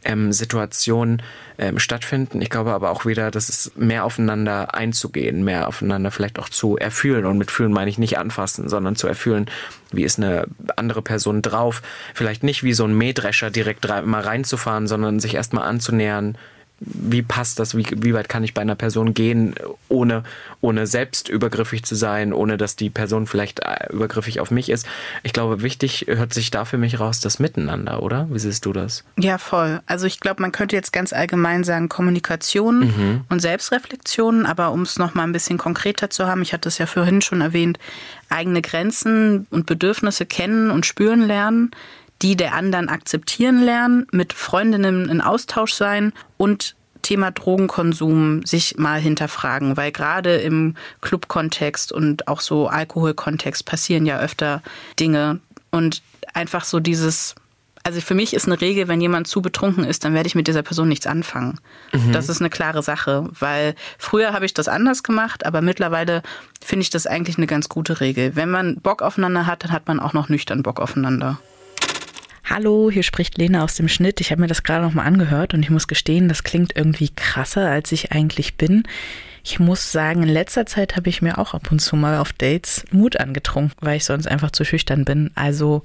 ähm, Situationen ähm, stattfinden. Ich glaube aber auch wieder, dass es mehr aufeinander einzugehen, mehr aufeinander vielleicht auch zu erfühlen. Und mit fühlen meine ich nicht anfassen, sondern zu erfühlen, wie ist eine andere Person drauf. Vielleicht nicht wie so ein Mähdrescher direkt mal reinzufahren, sondern sich erstmal anzunähern, wie passt das, wie, wie weit kann ich bei einer Person gehen, ohne, ohne selbst übergriffig zu sein, ohne dass die Person vielleicht äh, übergriffig auf mich ist. Ich glaube, wichtig hört sich da für mich raus das Miteinander, oder? Wie siehst du das? Ja, voll. Also ich glaube, man könnte jetzt ganz allgemein sagen Kommunikation mhm. und Selbstreflexion, aber um es nochmal ein bisschen konkreter zu haben, ich hatte es ja vorhin schon erwähnt, eigene Grenzen und Bedürfnisse kennen und spüren lernen die der anderen akzeptieren lernen, mit Freundinnen in Austausch sein und Thema Drogenkonsum sich mal hinterfragen, weil gerade im Clubkontext und auch so Alkoholkontext passieren ja öfter Dinge. Und einfach so dieses also für mich ist eine Regel, wenn jemand zu betrunken ist, dann werde ich mit dieser Person nichts anfangen. Mhm. Das ist eine klare Sache, weil früher habe ich das anders gemacht, aber mittlerweile finde ich das eigentlich eine ganz gute Regel. Wenn man Bock aufeinander hat, dann hat man auch noch nüchtern Bock aufeinander. Hallo, hier spricht Lena aus dem Schnitt. Ich habe mir das gerade nochmal angehört und ich muss gestehen, das klingt irgendwie krasser, als ich eigentlich bin. Ich muss sagen, in letzter Zeit habe ich mir auch ab und zu mal auf Dates Mut angetrunken, weil ich sonst einfach zu schüchtern bin. Also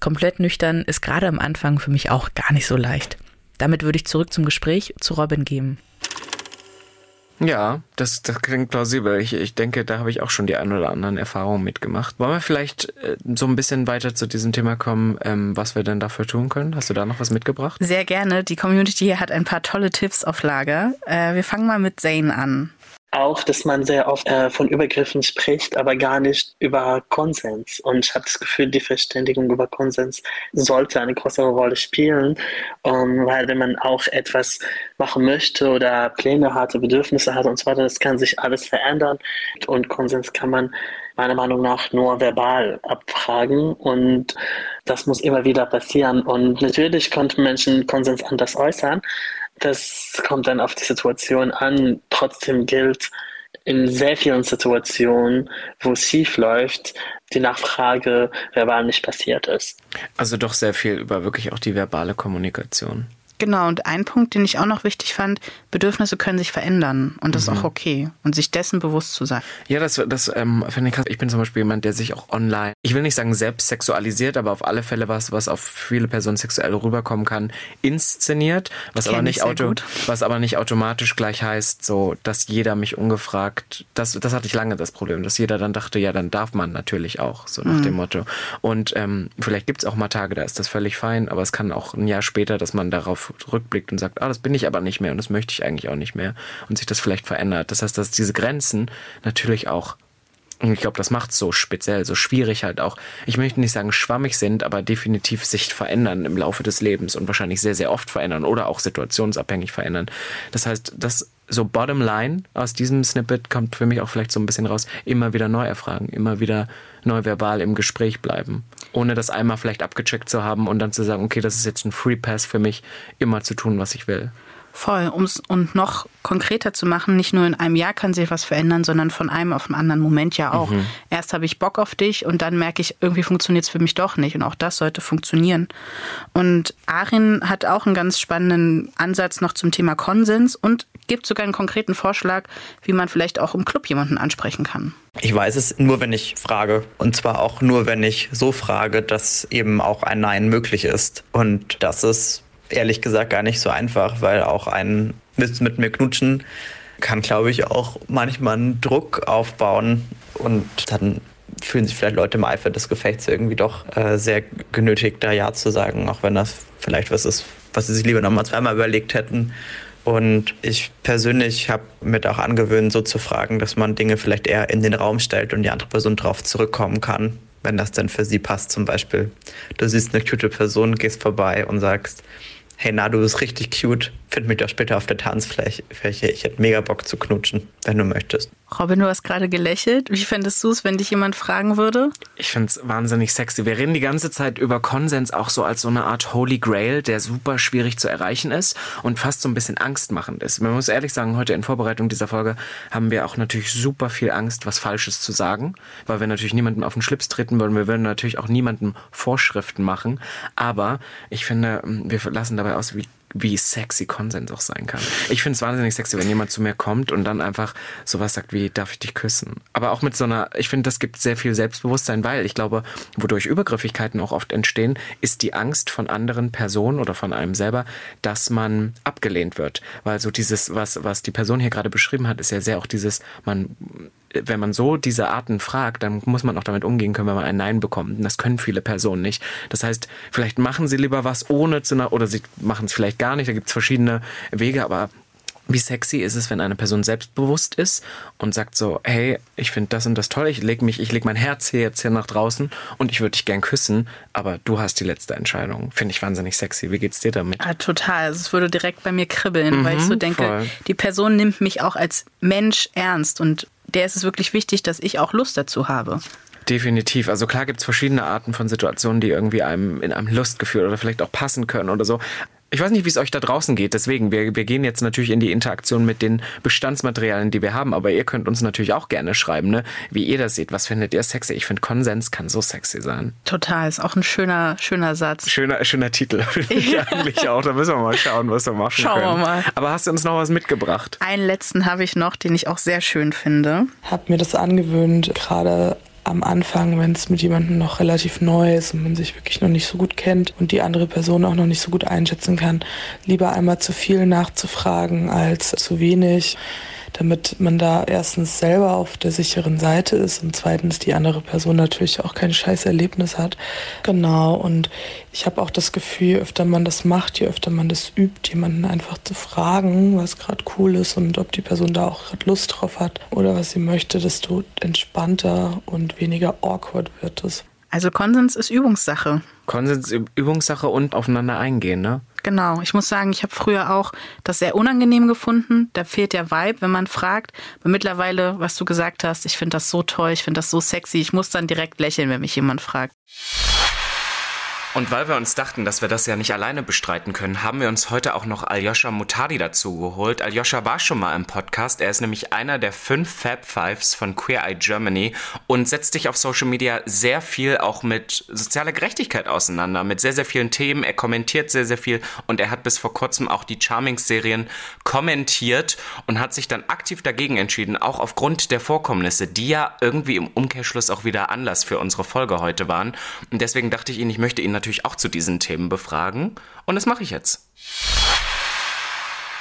komplett nüchtern ist gerade am Anfang für mich auch gar nicht so leicht. Damit würde ich zurück zum Gespräch zu Robin geben. Ja, das, das klingt plausibel. Ich, ich denke, da habe ich auch schon die ein oder anderen Erfahrungen mitgemacht. Wollen wir vielleicht äh, so ein bisschen weiter zu diesem Thema kommen, ähm, was wir denn dafür tun können? Hast du da noch was mitgebracht? Sehr gerne. Die Community hier hat ein paar tolle Tipps auf Lager. Äh, wir fangen mal mit Zane an auch, dass man sehr oft äh, von Übergriffen spricht, aber gar nicht über Konsens. Und ich habe das Gefühl, die Verständigung über Konsens sollte eine größere Rolle spielen, ähm, weil wenn man auch etwas machen möchte oder Pläne hatte, Bedürfnisse hat und so weiter, das kann sich alles verändern. Und Konsens kann man meiner Meinung nach nur verbal abfragen und das muss immer wieder passieren. Und natürlich konnten Menschen Konsens anders äußern, das kommt dann auf die Situation an. Trotzdem gilt in sehr vielen Situationen, wo es schief läuft, die Nachfrage verbal nicht passiert ist. Also doch sehr viel über wirklich auch die verbale Kommunikation. Genau, und ein Punkt, den ich auch noch wichtig fand, Bedürfnisse können sich verändern und das mhm. ist auch okay und sich dessen bewusst zu sein. Ja, das, das ähm, finde ich krass. Ich bin zum Beispiel jemand, der sich auch online, ich will nicht sagen selbst sexualisiert, aber auf alle Fälle was, was auf viele Personen sexuell rüberkommen kann, inszeniert, was aber nicht auto, was aber nicht automatisch gleich heißt, so, dass jeder mich ungefragt, das, das hatte ich lange das Problem, dass jeder dann dachte, ja, dann darf man natürlich auch, so nach mhm. dem Motto. Und ähm, vielleicht gibt es auch mal Tage, da ist das völlig fein, aber es kann auch ein Jahr später, dass man darauf rückblickt und sagt, ah, das bin ich aber nicht mehr und das möchte ich eigentlich auch nicht mehr und sich das vielleicht verändert. Das heißt, dass diese Grenzen natürlich auch und ich glaube, das macht es so speziell, so schwierig halt auch. Ich möchte nicht sagen schwammig sind, aber definitiv sich verändern im Laufe des Lebens und wahrscheinlich sehr, sehr oft verändern oder auch situationsabhängig verändern. Das heißt, das so bottom line aus diesem Snippet kommt für mich auch vielleicht so ein bisschen raus, immer wieder neu erfragen, immer wieder neu verbal im Gespräch bleiben. Ohne das einmal vielleicht abgecheckt zu haben und dann zu sagen, okay, das ist jetzt ein Free Pass für mich, immer zu tun, was ich will. Voll, um's und noch konkreter zu machen, nicht nur in einem Jahr kann sich was verändern, sondern von einem auf den anderen Moment ja auch. Mhm. Erst habe ich Bock auf dich und dann merke ich, irgendwie funktioniert es für mich doch nicht und auch das sollte funktionieren. Und Arin hat auch einen ganz spannenden Ansatz noch zum Thema Konsens und gibt sogar einen konkreten Vorschlag, wie man vielleicht auch im Club jemanden ansprechen kann. Ich weiß es nur, wenn ich frage. Und zwar auch nur, wenn ich so frage, dass eben auch ein Nein möglich ist. Und das ist ehrlich gesagt gar nicht so einfach, weil auch ein Witz mit mir knutschen kann, glaube ich, auch manchmal einen Druck aufbauen und dann fühlen sich vielleicht Leute im Eifer des Gefechts irgendwie doch äh, sehr genötigt, da Ja zu sagen, auch wenn das vielleicht was ist, was sie sich lieber nochmal zweimal überlegt hätten. Und ich persönlich habe mir auch angewöhnt, so zu fragen, dass man Dinge vielleicht eher in den Raum stellt und die andere Person darauf zurückkommen kann, wenn das denn für sie passt. Zum Beispiel, du siehst eine cute Person, gehst vorbei und sagst, hey, na, du bist richtig cute, find mich doch später auf der Tanzfläche. Ich hätte mega Bock zu knutschen, wenn du möchtest. Robin, du hast gerade gelächelt. Wie fändest du es, wenn dich jemand fragen würde? Ich finde es wahnsinnig sexy. Wir reden die ganze Zeit über Konsens auch so als so eine Art Holy Grail, der super schwierig zu erreichen ist und fast so ein bisschen angstmachend ist. Man muss ehrlich sagen, heute in Vorbereitung dieser Folge haben wir auch natürlich super viel Angst, was Falsches zu sagen, weil wir natürlich niemandem auf den Schlips treten wollen. Wir würden natürlich auch niemandem Vorschriften machen. Aber ich finde, wir lassen dabei aus, wie wie sexy Konsens auch sein kann. Ich finde es wahnsinnig sexy, wenn jemand zu mir kommt und dann einfach sowas sagt wie, darf ich dich küssen? Aber auch mit so einer, ich finde, das gibt sehr viel Selbstbewusstsein, weil ich glaube, wodurch Übergriffigkeiten auch oft entstehen, ist die Angst von anderen Personen oder von einem selber, dass man abgelehnt wird. Weil so dieses, was, was die Person hier gerade beschrieben hat, ist ja sehr auch dieses, man wenn man so diese Arten fragt, dann muss man auch damit umgehen können, wenn man ein Nein bekommt. Und das können viele Personen nicht. Das heißt, vielleicht machen sie lieber was ohne zu einer, oder sie machen es vielleicht gar nicht. Da gibt es verschiedene Wege, aber wie sexy ist es, wenn eine Person selbstbewusst ist und sagt so, hey, ich finde das und das toll, ich leg mich, ich leg mein Herz hier jetzt hier nach draußen und ich würde dich gern küssen, aber du hast die letzte Entscheidung. Finde ich wahnsinnig sexy. Wie geht's dir damit? Ja, total. Also es würde direkt bei mir kribbeln, mhm, weil ich so denke, voll. die Person nimmt mich auch als Mensch ernst und der ist es wirklich wichtig, dass ich auch Lust dazu habe. Definitiv. Also klar gibt es verschiedene Arten von Situationen, die irgendwie einem in einem Lustgefühl oder vielleicht auch passen können oder so. Ich weiß nicht, wie es euch da draußen geht. Deswegen, wir, wir gehen jetzt natürlich in die Interaktion mit den Bestandsmaterialien, die wir haben. Aber ihr könnt uns natürlich auch gerne schreiben, ne? wie ihr das seht. Was findet ihr sexy? Ich finde, Konsens kann so sexy sein. Total. Ist auch ein schöner, schöner Satz. Schöner, schöner Titel. Ja. eigentlich auch. Da müssen wir mal schauen, was wir machen Schauen können. wir mal. Aber hast du uns noch was mitgebracht? Einen letzten habe ich noch, den ich auch sehr schön finde. Hab mir das angewöhnt, gerade am Anfang, wenn es mit jemandem noch relativ neu ist und man sich wirklich noch nicht so gut kennt und die andere Person auch noch nicht so gut einschätzen kann, lieber einmal zu viel nachzufragen als zu wenig damit man da erstens selber auf der sicheren Seite ist und zweitens die andere Person natürlich auch kein scheiß Erlebnis hat. Genau, und ich habe auch das Gefühl, je öfter man das macht, je öfter man das übt, jemanden einfach zu fragen, was gerade cool ist und ob die Person da auch gerade Lust drauf hat oder was sie möchte, desto entspannter und weniger awkward wird es. Also Konsens ist Übungssache. Konsens ist Übungssache und aufeinander eingehen, ne? Genau. Ich muss sagen, ich habe früher auch das sehr unangenehm gefunden. Da fehlt der Vibe, wenn man fragt. Aber mittlerweile, was du gesagt hast, ich finde das so toll, ich finde das so sexy. Ich muss dann direkt lächeln, wenn mich jemand fragt. Und weil wir uns dachten, dass wir das ja nicht alleine bestreiten können, haben wir uns heute auch noch Aljoscha Mutadi dazu geholt. Aljoscha war schon mal im Podcast. Er ist nämlich einer der fünf Fab Fives von Queer Eye Germany und setzt sich auf Social Media sehr viel auch mit sozialer Gerechtigkeit auseinander, mit sehr, sehr vielen Themen. Er kommentiert sehr, sehr viel und er hat bis vor kurzem auch die Charming-Serien kommentiert und hat sich dann aktiv dagegen entschieden, auch aufgrund der Vorkommnisse, die ja irgendwie im Umkehrschluss auch wieder Anlass für unsere Folge heute waren. Und deswegen dachte ich Ihnen, ich möchte ihn natürlich natürlich auch zu diesen Themen befragen. Und das mache ich jetzt.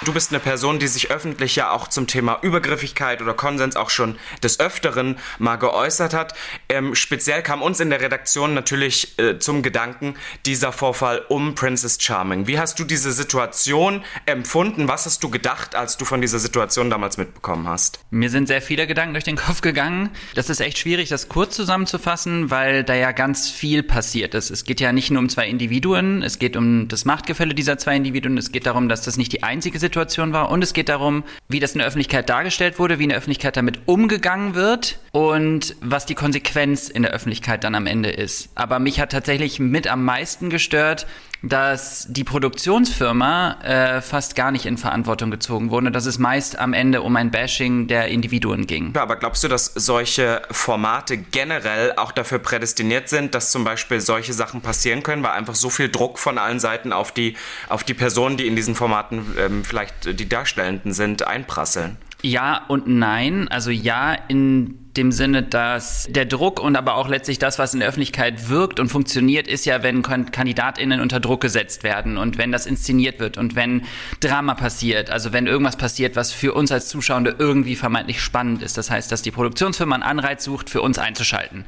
Du bist eine Person, die sich öffentlich ja auch zum Thema Übergriffigkeit oder Konsens auch schon des Öfteren mal geäußert hat. Ähm, speziell kam uns in der Redaktion natürlich äh, zum Gedanken dieser Vorfall um Princess Charming. Wie hast du diese Situation empfunden? Was hast du gedacht, als du von dieser Situation damals mitbekommen hast? Mir sind sehr viele Gedanken durch den Kopf gegangen. Das ist echt schwierig, das kurz zusammenzufassen, weil da ja ganz viel passiert ist. Es geht ja nicht nur um zwei Individuen, es geht um das Machtgefälle dieser zwei Individuen, es geht darum, dass das nicht die einzige Situation Situation war und es geht darum, wie das in der Öffentlichkeit dargestellt wurde, wie in der Öffentlichkeit damit umgegangen wird und was die Konsequenz in der Öffentlichkeit dann am Ende ist. Aber mich hat tatsächlich mit am meisten gestört, dass die Produktionsfirma äh, fast gar nicht in Verantwortung gezogen wurde, dass es meist am Ende um ein Bashing der Individuen ging. Ja, aber glaubst du, dass solche Formate generell auch dafür prädestiniert sind, dass zum Beispiel solche Sachen passieren können, weil einfach so viel Druck von allen Seiten auf die, auf die Personen, die in diesen Formaten ähm, vielleicht die Darstellenden sind, einprasseln? Ja und nein. Also ja, in dem Sinne, dass der Druck und aber auch letztlich das, was in der Öffentlichkeit wirkt und funktioniert, ist ja, wenn KandidatInnen unter Druck gesetzt werden und wenn das inszeniert wird und wenn Drama passiert, also wenn irgendwas passiert, was für uns als Zuschauende irgendwie vermeintlich spannend ist. Das heißt, dass die Produktionsfirma einen Anreiz sucht, für uns einzuschalten.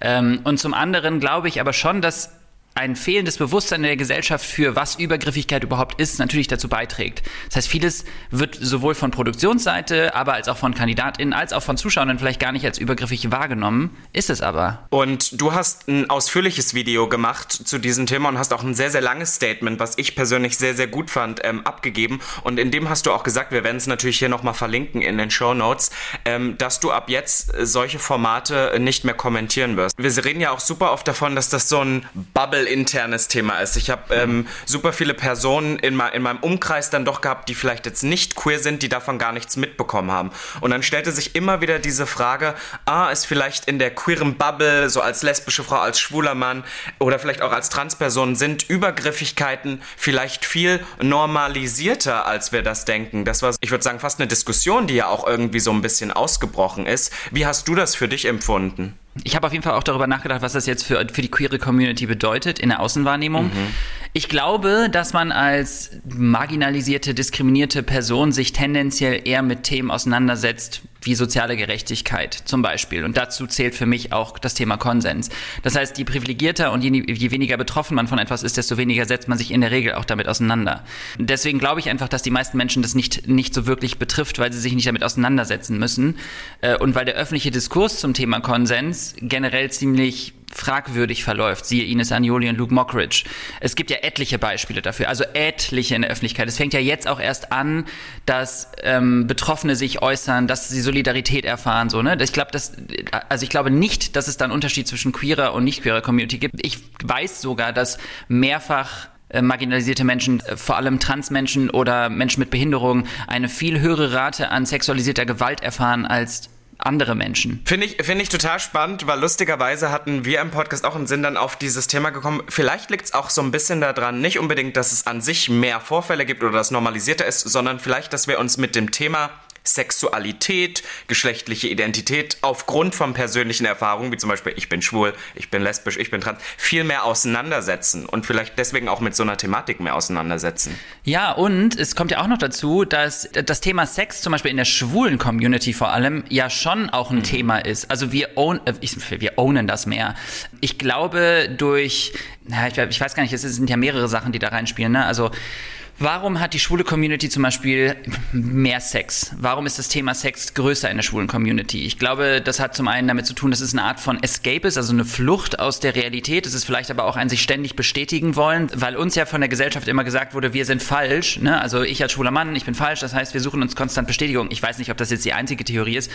Ähm, und zum anderen glaube ich aber schon, dass ein fehlendes Bewusstsein in der Gesellschaft für was Übergriffigkeit überhaupt ist, natürlich dazu beiträgt. Das heißt, vieles wird sowohl von Produktionsseite, aber als auch von KandidatInnen, als auch von Zuschauern vielleicht gar nicht als übergriffig wahrgenommen, ist es aber. Und du hast ein ausführliches Video gemacht zu diesem Thema und hast auch ein sehr, sehr langes Statement, was ich persönlich sehr, sehr gut fand, ähm, abgegeben. Und in dem hast du auch gesagt, wir werden es natürlich hier nochmal verlinken in den Show Notes, ähm, dass du ab jetzt solche Formate nicht mehr kommentieren wirst. Wir reden ja auch super oft davon, dass das so ein Bubble internes Thema ist. Ich habe ähm, super viele Personen in, in meinem Umkreis dann doch gehabt, die vielleicht jetzt nicht queer sind, die davon gar nichts mitbekommen haben. Und dann stellte sich immer wieder diese Frage, ah, ist vielleicht in der queeren Bubble, so als lesbische Frau, als schwuler Mann oder vielleicht auch als Transperson, sind Übergriffigkeiten vielleicht viel normalisierter, als wir das denken. Das war, ich würde sagen, fast eine Diskussion, die ja auch irgendwie so ein bisschen ausgebrochen ist. Wie hast du das für dich empfunden? Ich habe auf jeden Fall auch darüber nachgedacht, was das jetzt für, für die queere Community bedeutet in der Außenwahrnehmung. Mhm. Ich glaube, dass man als marginalisierte, diskriminierte Person sich tendenziell eher mit Themen auseinandersetzt, wie soziale Gerechtigkeit zum Beispiel. Und dazu zählt für mich auch das Thema Konsens. Das heißt, je privilegierter und je, je, weniger betroffen man von etwas ist, desto weniger setzt man sich in der Regel auch damit auseinander. Deswegen glaube ich einfach, dass die meisten Menschen das nicht, nicht so wirklich betrifft, weil sie sich nicht damit auseinandersetzen müssen. Äh, und weil der öffentliche Diskurs zum Thema Konsens generell ziemlich fragwürdig verläuft. Siehe Ines Agnoli und Luke Mockridge. Es gibt ja etliche Beispiele dafür, also etliche in der Öffentlichkeit. Es fängt ja jetzt auch erst an, dass ähm, Betroffene sich äußern, dass sie Solidarität erfahren. So, ne? Ich glaube, dass, also ich glaube nicht, dass es da einen Unterschied zwischen queerer und nicht queerer Community gibt. Ich weiß sogar, dass mehrfach äh, marginalisierte Menschen, äh, vor allem Transmenschen oder Menschen mit Behinderung, eine viel höhere Rate an sexualisierter Gewalt erfahren als andere Menschen. Finde ich, finde ich total spannend, weil lustigerweise hatten wir im Podcast auch einen Sinn dann auf dieses Thema gekommen. Vielleicht liegt es auch so ein bisschen daran, nicht unbedingt, dass es an sich mehr Vorfälle gibt oder das normalisierter ist, sondern vielleicht, dass wir uns mit dem Thema Sexualität, geschlechtliche Identität aufgrund von persönlichen Erfahrungen, wie zum Beispiel ich bin schwul, ich bin lesbisch, ich bin trans, viel mehr auseinandersetzen und vielleicht deswegen auch mit so einer Thematik mehr auseinandersetzen. Ja, und es kommt ja auch noch dazu, dass das Thema Sex zum Beispiel in der schwulen Community vor allem ja schon auch ein mhm. Thema ist. Also wir, own, äh, wir ownen das mehr. Ich glaube durch, ich, ich weiß gar nicht, es sind ja mehrere Sachen, die da reinspielen. Ne? Also Warum hat die schwule Community zum Beispiel mehr Sex? Warum ist das Thema Sex größer in der schwulen Community? Ich glaube, das hat zum einen damit zu tun, dass es eine Art von Escape ist, also eine Flucht aus der Realität. Es ist vielleicht aber auch ein sich ständig bestätigen wollen, weil uns ja von der Gesellschaft immer gesagt wurde, wir sind falsch. Ne? Also ich als schwuler Mann, ich bin falsch. Das heißt, wir suchen uns konstant Bestätigung. Ich weiß nicht, ob das jetzt die einzige Theorie ist.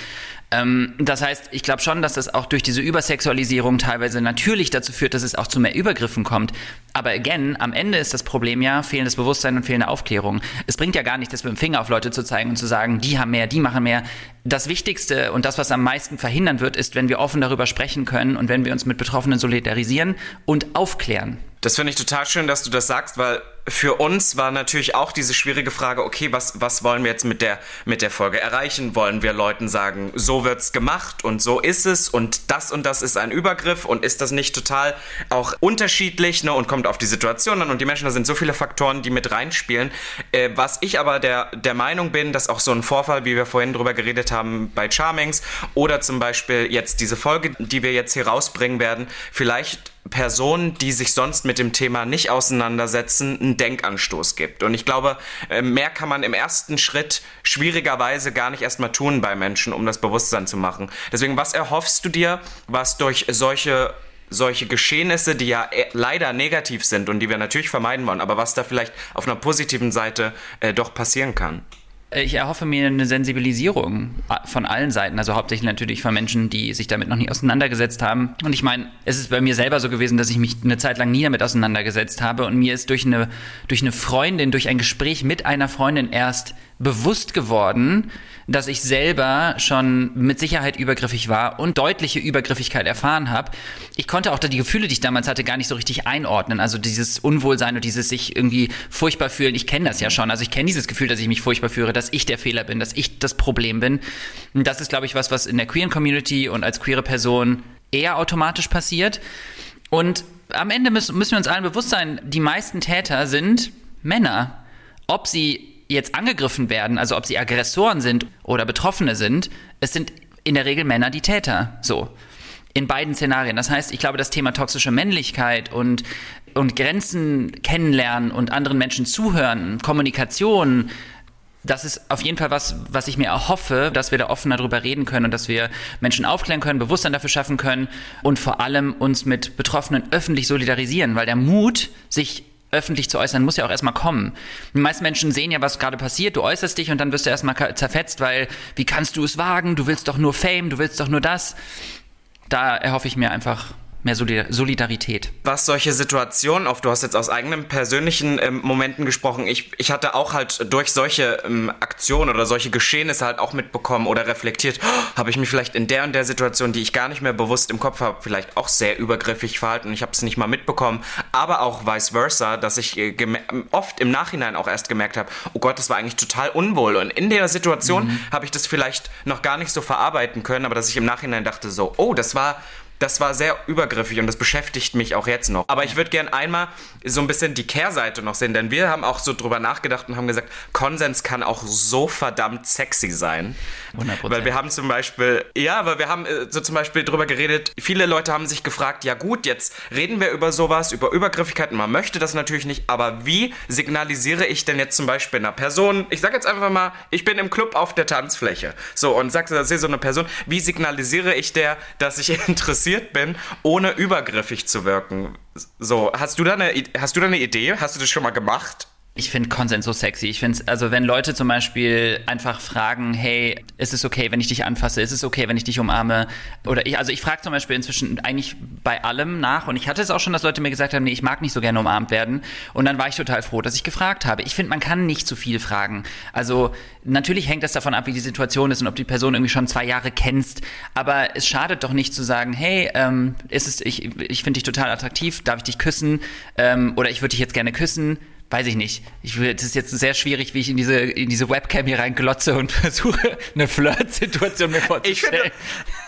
Ähm, das heißt, ich glaube schon, dass das auch durch diese Übersexualisierung teilweise natürlich dazu führt, dass es auch zu mehr Übergriffen kommt. Aber again, am Ende ist das Problem ja fehlendes Bewusstsein und fehlende Aufklärung. Es bringt ja gar nicht, das mit dem Finger auf Leute zu zeigen und zu sagen, die haben mehr, die machen mehr. Das Wichtigste und das, was am meisten verhindern wird, ist, wenn wir offen darüber sprechen können und wenn wir uns mit Betroffenen solidarisieren und aufklären. Das finde ich total schön, dass du das sagst, weil für uns war natürlich auch diese schwierige Frage, okay, was, was wollen wir jetzt mit der, mit der Folge erreichen? Wollen wir Leuten sagen, so wird's gemacht und so ist es und das und das ist ein Übergriff und ist das nicht total auch unterschiedlich ne, und kommt auf die Situation an und die Menschen, da sind so viele Faktoren, die mit reinspielen. Äh, was ich aber der, der Meinung bin, dass auch so ein Vorfall, wie wir vorhin drüber geredet haben bei Charmings oder zum Beispiel jetzt diese Folge, die wir jetzt hier rausbringen werden, vielleicht Personen, die sich sonst mit dem Thema nicht auseinandersetzen, einen Denkanstoß gibt. Und ich glaube, äh, mehr kann man im ersten Schritt schwierigerweise gar nicht erstmal tun bei Menschen, um das Bewusstsein zu machen. Deswegen, was erhoffst du dir, was durch solche solche Geschehnisse, die ja äh, leider negativ sind und die wir natürlich vermeiden wollen, aber was da vielleicht auf einer positiven Seite äh, doch passieren kann? Ich erhoffe mir eine Sensibilisierung von allen Seiten, also hauptsächlich natürlich von Menschen, die sich damit noch nie auseinandergesetzt haben. Und ich meine, es ist bei mir selber so gewesen, dass ich mich eine Zeit lang nie damit auseinandergesetzt habe und mir ist durch eine, durch eine Freundin, durch ein Gespräch mit einer Freundin erst bewusst geworden, dass ich selber schon mit Sicherheit übergriffig war und deutliche Übergriffigkeit erfahren habe. Ich konnte auch die Gefühle, die ich damals hatte, gar nicht so richtig einordnen. Also dieses Unwohlsein und dieses sich irgendwie furchtbar fühlen. Ich kenne das ja schon. Also ich kenne dieses Gefühl, dass ich mich furchtbar führe, dass ich der Fehler bin, dass ich das Problem bin. Und das ist, glaube ich, was, was in der queeren Community und als queere Person eher automatisch passiert. Und am Ende müssen, müssen wir uns allen bewusst sein, die meisten Täter sind Männer. Ob sie jetzt angegriffen werden, also ob sie Aggressoren sind oder Betroffene sind, es sind in der Regel Männer die Täter. So. In beiden Szenarien. Das heißt, ich glaube, das Thema toxische Männlichkeit und, und Grenzen kennenlernen und anderen Menschen zuhören, Kommunikation, das ist auf jeden Fall was, was ich mir erhoffe, dass wir da offener drüber reden können und dass wir Menschen aufklären können, Bewusstsein dafür schaffen können und vor allem uns mit Betroffenen öffentlich solidarisieren, weil der Mut, sich öffentlich zu äußern, muss ja auch erstmal kommen. Die meisten Menschen sehen ja, was gerade passiert, du äußerst dich und dann wirst du erstmal zerfetzt, weil wie kannst du es wagen? Du willst doch nur Fame, du willst doch nur das. Da erhoffe ich mir einfach mehr Solidarität. Was solche Situationen oft, du hast jetzt aus eigenen persönlichen ähm, Momenten gesprochen, ich, ich hatte auch halt durch solche ähm, Aktionen oder solche Geschehnisse halt auch mitbekommen oder reflektiert, oh, habe ich mich vielleicht in der und der Situation, die ich gar nicht mehr bewusst im Kopf habe, vielleicht auch sehr übergriffig verhalten und ich habe es nicht mal mitbekommen, aber auch vice versa, dass ich äh, oft im Nachhinein auch erst gemerkt habe, oh Gott, das war eigentlich total unwohl und in der Situation mhm. habe ich das vielleicht noch gar nicht so verarbeiten können, aber dass ich im Nachhinein dachte so, oh, das war das war sehr übergriffig und das beschäftigt mich auch jetzt noch. Aber ich würde gerne einmal so ein bisschen die Kehrseite noch sehen, denn wir haben auch so drüber nachgedacht und haben gesagt, Konsens kann auch so verdammt sexy sein. 100%. Weil wir haben zum Beispiel, ja, weil wir haben äh, so zum Beispiel drüber geredet, viele Leute haben sich gefragt, ja gut, jetzt reden wir über sowas, über Übergriffigkeiten, man möchte das natürlich nicht, aber wie signalisiere ich denn jetzt zum Beispiel einer Person, ich sage jetzt einfach mal, ich bin im Club auf der Tanzfläche, so und sag, da sehe so eine Person, wie signalisiere ich der, dass ich interessiert interessiert bin, ohne übergriffig zu wirken. So, hast du da eine, hast du da eine Idee? Hast du das schon mal gemacht? Ich finde Konsens so sexy. Ich finde also wenn Leute zum Beispiel einfach fragen, hey, ist es okay, wenn ich dich anfasse? Ist es okay, wenn ich dich umarme? Oder ich, also ich frage zum Beispiel inzwischen eigentlich bei allem nach und ich hatte es auch schon, dass Leute mir gesagt haben, nee, ich mag nicht so gerne umarmt werden. Und dann war ich total froh, dass ich gefragt habe. Ich finde, man kann nicht zu viel fragen. Also natürlich hängt das davon ab, wie die Situation ist und ob die Person irgendwie schon zwei Jahre kennst. Aber es schadet doch nicht zu sagen, hey, ähm, ist es, ich, ich finde dich total attraktiv, darf ich dich küssen? Ähm, oder ich würde dich jetzt gerne küssen weiß ich nicht. Ich es ist jetzt sehr schwierig, wie ich in diese, in diese Webcam hier reinglotze und versuche, eine Flirt-Situation mir vorzustellen.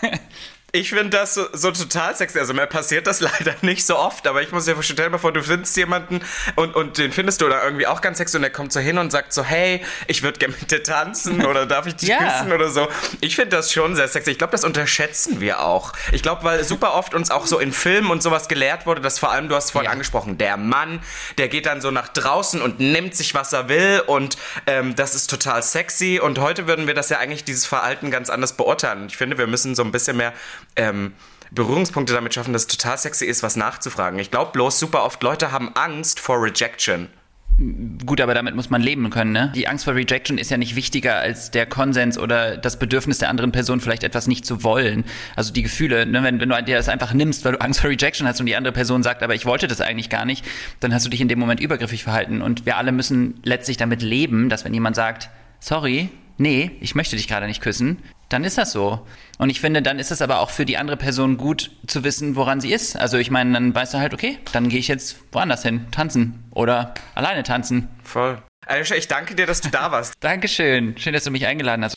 Ich finde, ich finde das so, so, total sexy. Also mir passiert das leider nicht so oft, aber ich muss dir vorstellen, stell dir mal vor, du findest jemanden und, und den findest du da irgendwie auch ganz sexy und der kommt so hin und sagt so, hey, ich würde gerne mit dir tanzen oder darf ich dich ja. küssen oder so. Ich finde das schon sehr sexy. Ich glaube, das unterschätzen wir auch. Ich glaube, weil super oft uns auch so in Filmen und sowas gelehrt wurde, dass vor allem, du hast vorhin ja. angesprochen, der Mann, der geht dann so nach draußen und nimmt sich, was er will und ähm, das ist total sexy und heute würden wir das ja eigentlich, dieses Verhalten ganz anders beurteilen. Ich finde, wir müssen so ein bisschen mehr ähm, Berührungspunkte damit schaffen, dass es total sexy ist, was nachzufragen. Ich glaube bloß, super oft Leute haben Angst vor Rejection. Gut, aber damit muss man leben können, ne? Die Angst vor Rejection ist ja nicht wichtiger als der Konsens oder das Bedürfnis der anderen Person, vielleicht etwas nicht zu wollen. Also die Gefühle, ne? wenn, wenn du dir das einfach nimmst, weil du Angst vor Rejection hast und die andere Person sagt, aber ich wollte das eigentlich gar nicht, dann hast du dich in dem Moment übergriffig verhalten. Und wir alle müssen letztlich damit leben, dass wenn jemand sagt, sorry, nee, ich möchte dich gerade nicht küssen, dann ist das so. Und ich finde, dann ist es aber auch für die andere Person gut zu wissen, woran sie ist. Also ich meine, dann weißt du halt, okay, dann gehe ich jetzt woanders hin, tanzen oder alleine tanzen. Voll. Alicia, ich danke dir, dass du da warst. Dankeschön. Schön, dass du mich eingeladen hast.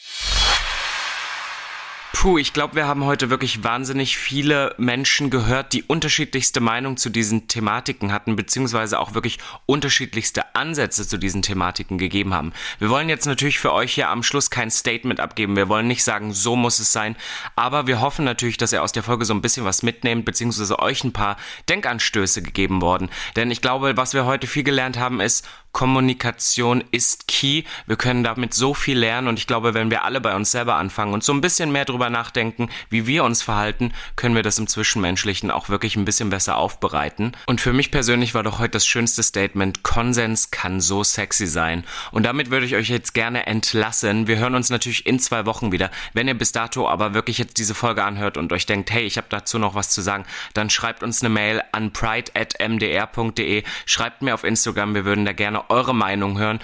Puh, ich glaube, wir haben heute wirklich wahnsinnig viele Menschen gehört, die unterschiedlichste Meinung zu diesen Thematiken hatten, beziehungsweise auch wirklich unterschiedlichste Ansätze zu diesen Thematiken gegeben haben. Wir wollen jetzt natürlich für euch hier am Schluss kein Statement abgeben. Wir wollen nicht sagen, so muss es sein. Aber wir hoffen natürlich, dass ihr aus der Folge so ein bisschen was mitnehmt, beziehungsweise euch ein paar Denkanstöße gegeben worden. Denn ich glaube, was wir heute viel gelernt haben, ist, Kommunikation ist key. Wir können damit so viel lernen und ich glaube, wenn wir alle bei uns selber anfangen und so ein bisschen mehr drüber nachdenken, wie wir uns verhalten, können wir das im Zwischenmenschlichen auch wirklich ein bisschen besser aufbereiten. Und für mich persönlich war doch heute das schönste Statement, Konsens kann so sexy sein. Und damit würde ich euch jetzt gerne entlassen. Wir hören uns natürlich in zwei Wochen wieder. Wenn ihr bis dato aber wirklich jetzt diese Folge anhört und euch denkt, hey, ich habe dazu noch was zu sagen, dann schreibt uns eine Mail an pride.mdr.de, schreibt mir auf Instagram, wir würden da gerne eure Meinung hören.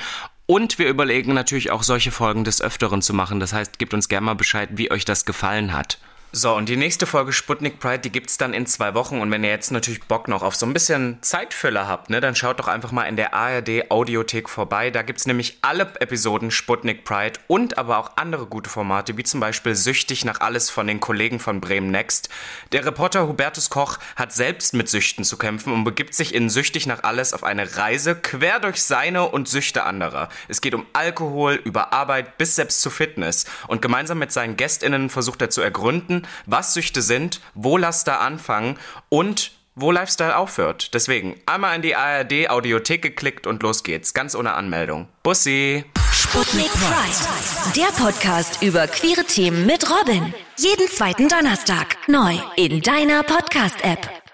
Und wir überlegen natürlich auch solche Folgen des Öfteren zu machen. Das heißt, gebt uns gerne mal Bescheid, wie euch das gefallen hat. So, und die nächste Folge Sputnik Pride, die gibt's dann in zwei Wochen. Und wenn ihr jetzt natürlich Bock noch auf so ein bisschen Zeitfüller habt, ne, dann schaut doch einfach mal in der ARD Audiothek vorbei. Da gibt's nämlich alle Episoden Sputnik Pride und aber auch andere gute Formate, wie zum Beispiel Süchtig nach alles von den Kollegen von Bremen Next. Der Reporter Hubertus Koch hat selbst mit Süchten zu kämpfen und begibt sich in Süchtig nach alles auf eine Reise quer durch seine und Süchte anderer. Es geht um Alkohol, über Arbeit bis selbst zu Fitness. Und gemeinsam mit seinen GästInnen versucht er zu ergründen, was Süchte sind, wo Laster anfangen und wo Lifestyle aufhört. Deswegen einmal in die ARD Audiothek geklickt und los geht's, ganz ohne Anmeldung. Bussi! Sputnik Pride, der Podcast über queere Themen mit Robin. Jeden zweiten Donnerstag neu in deiner Podcast-App.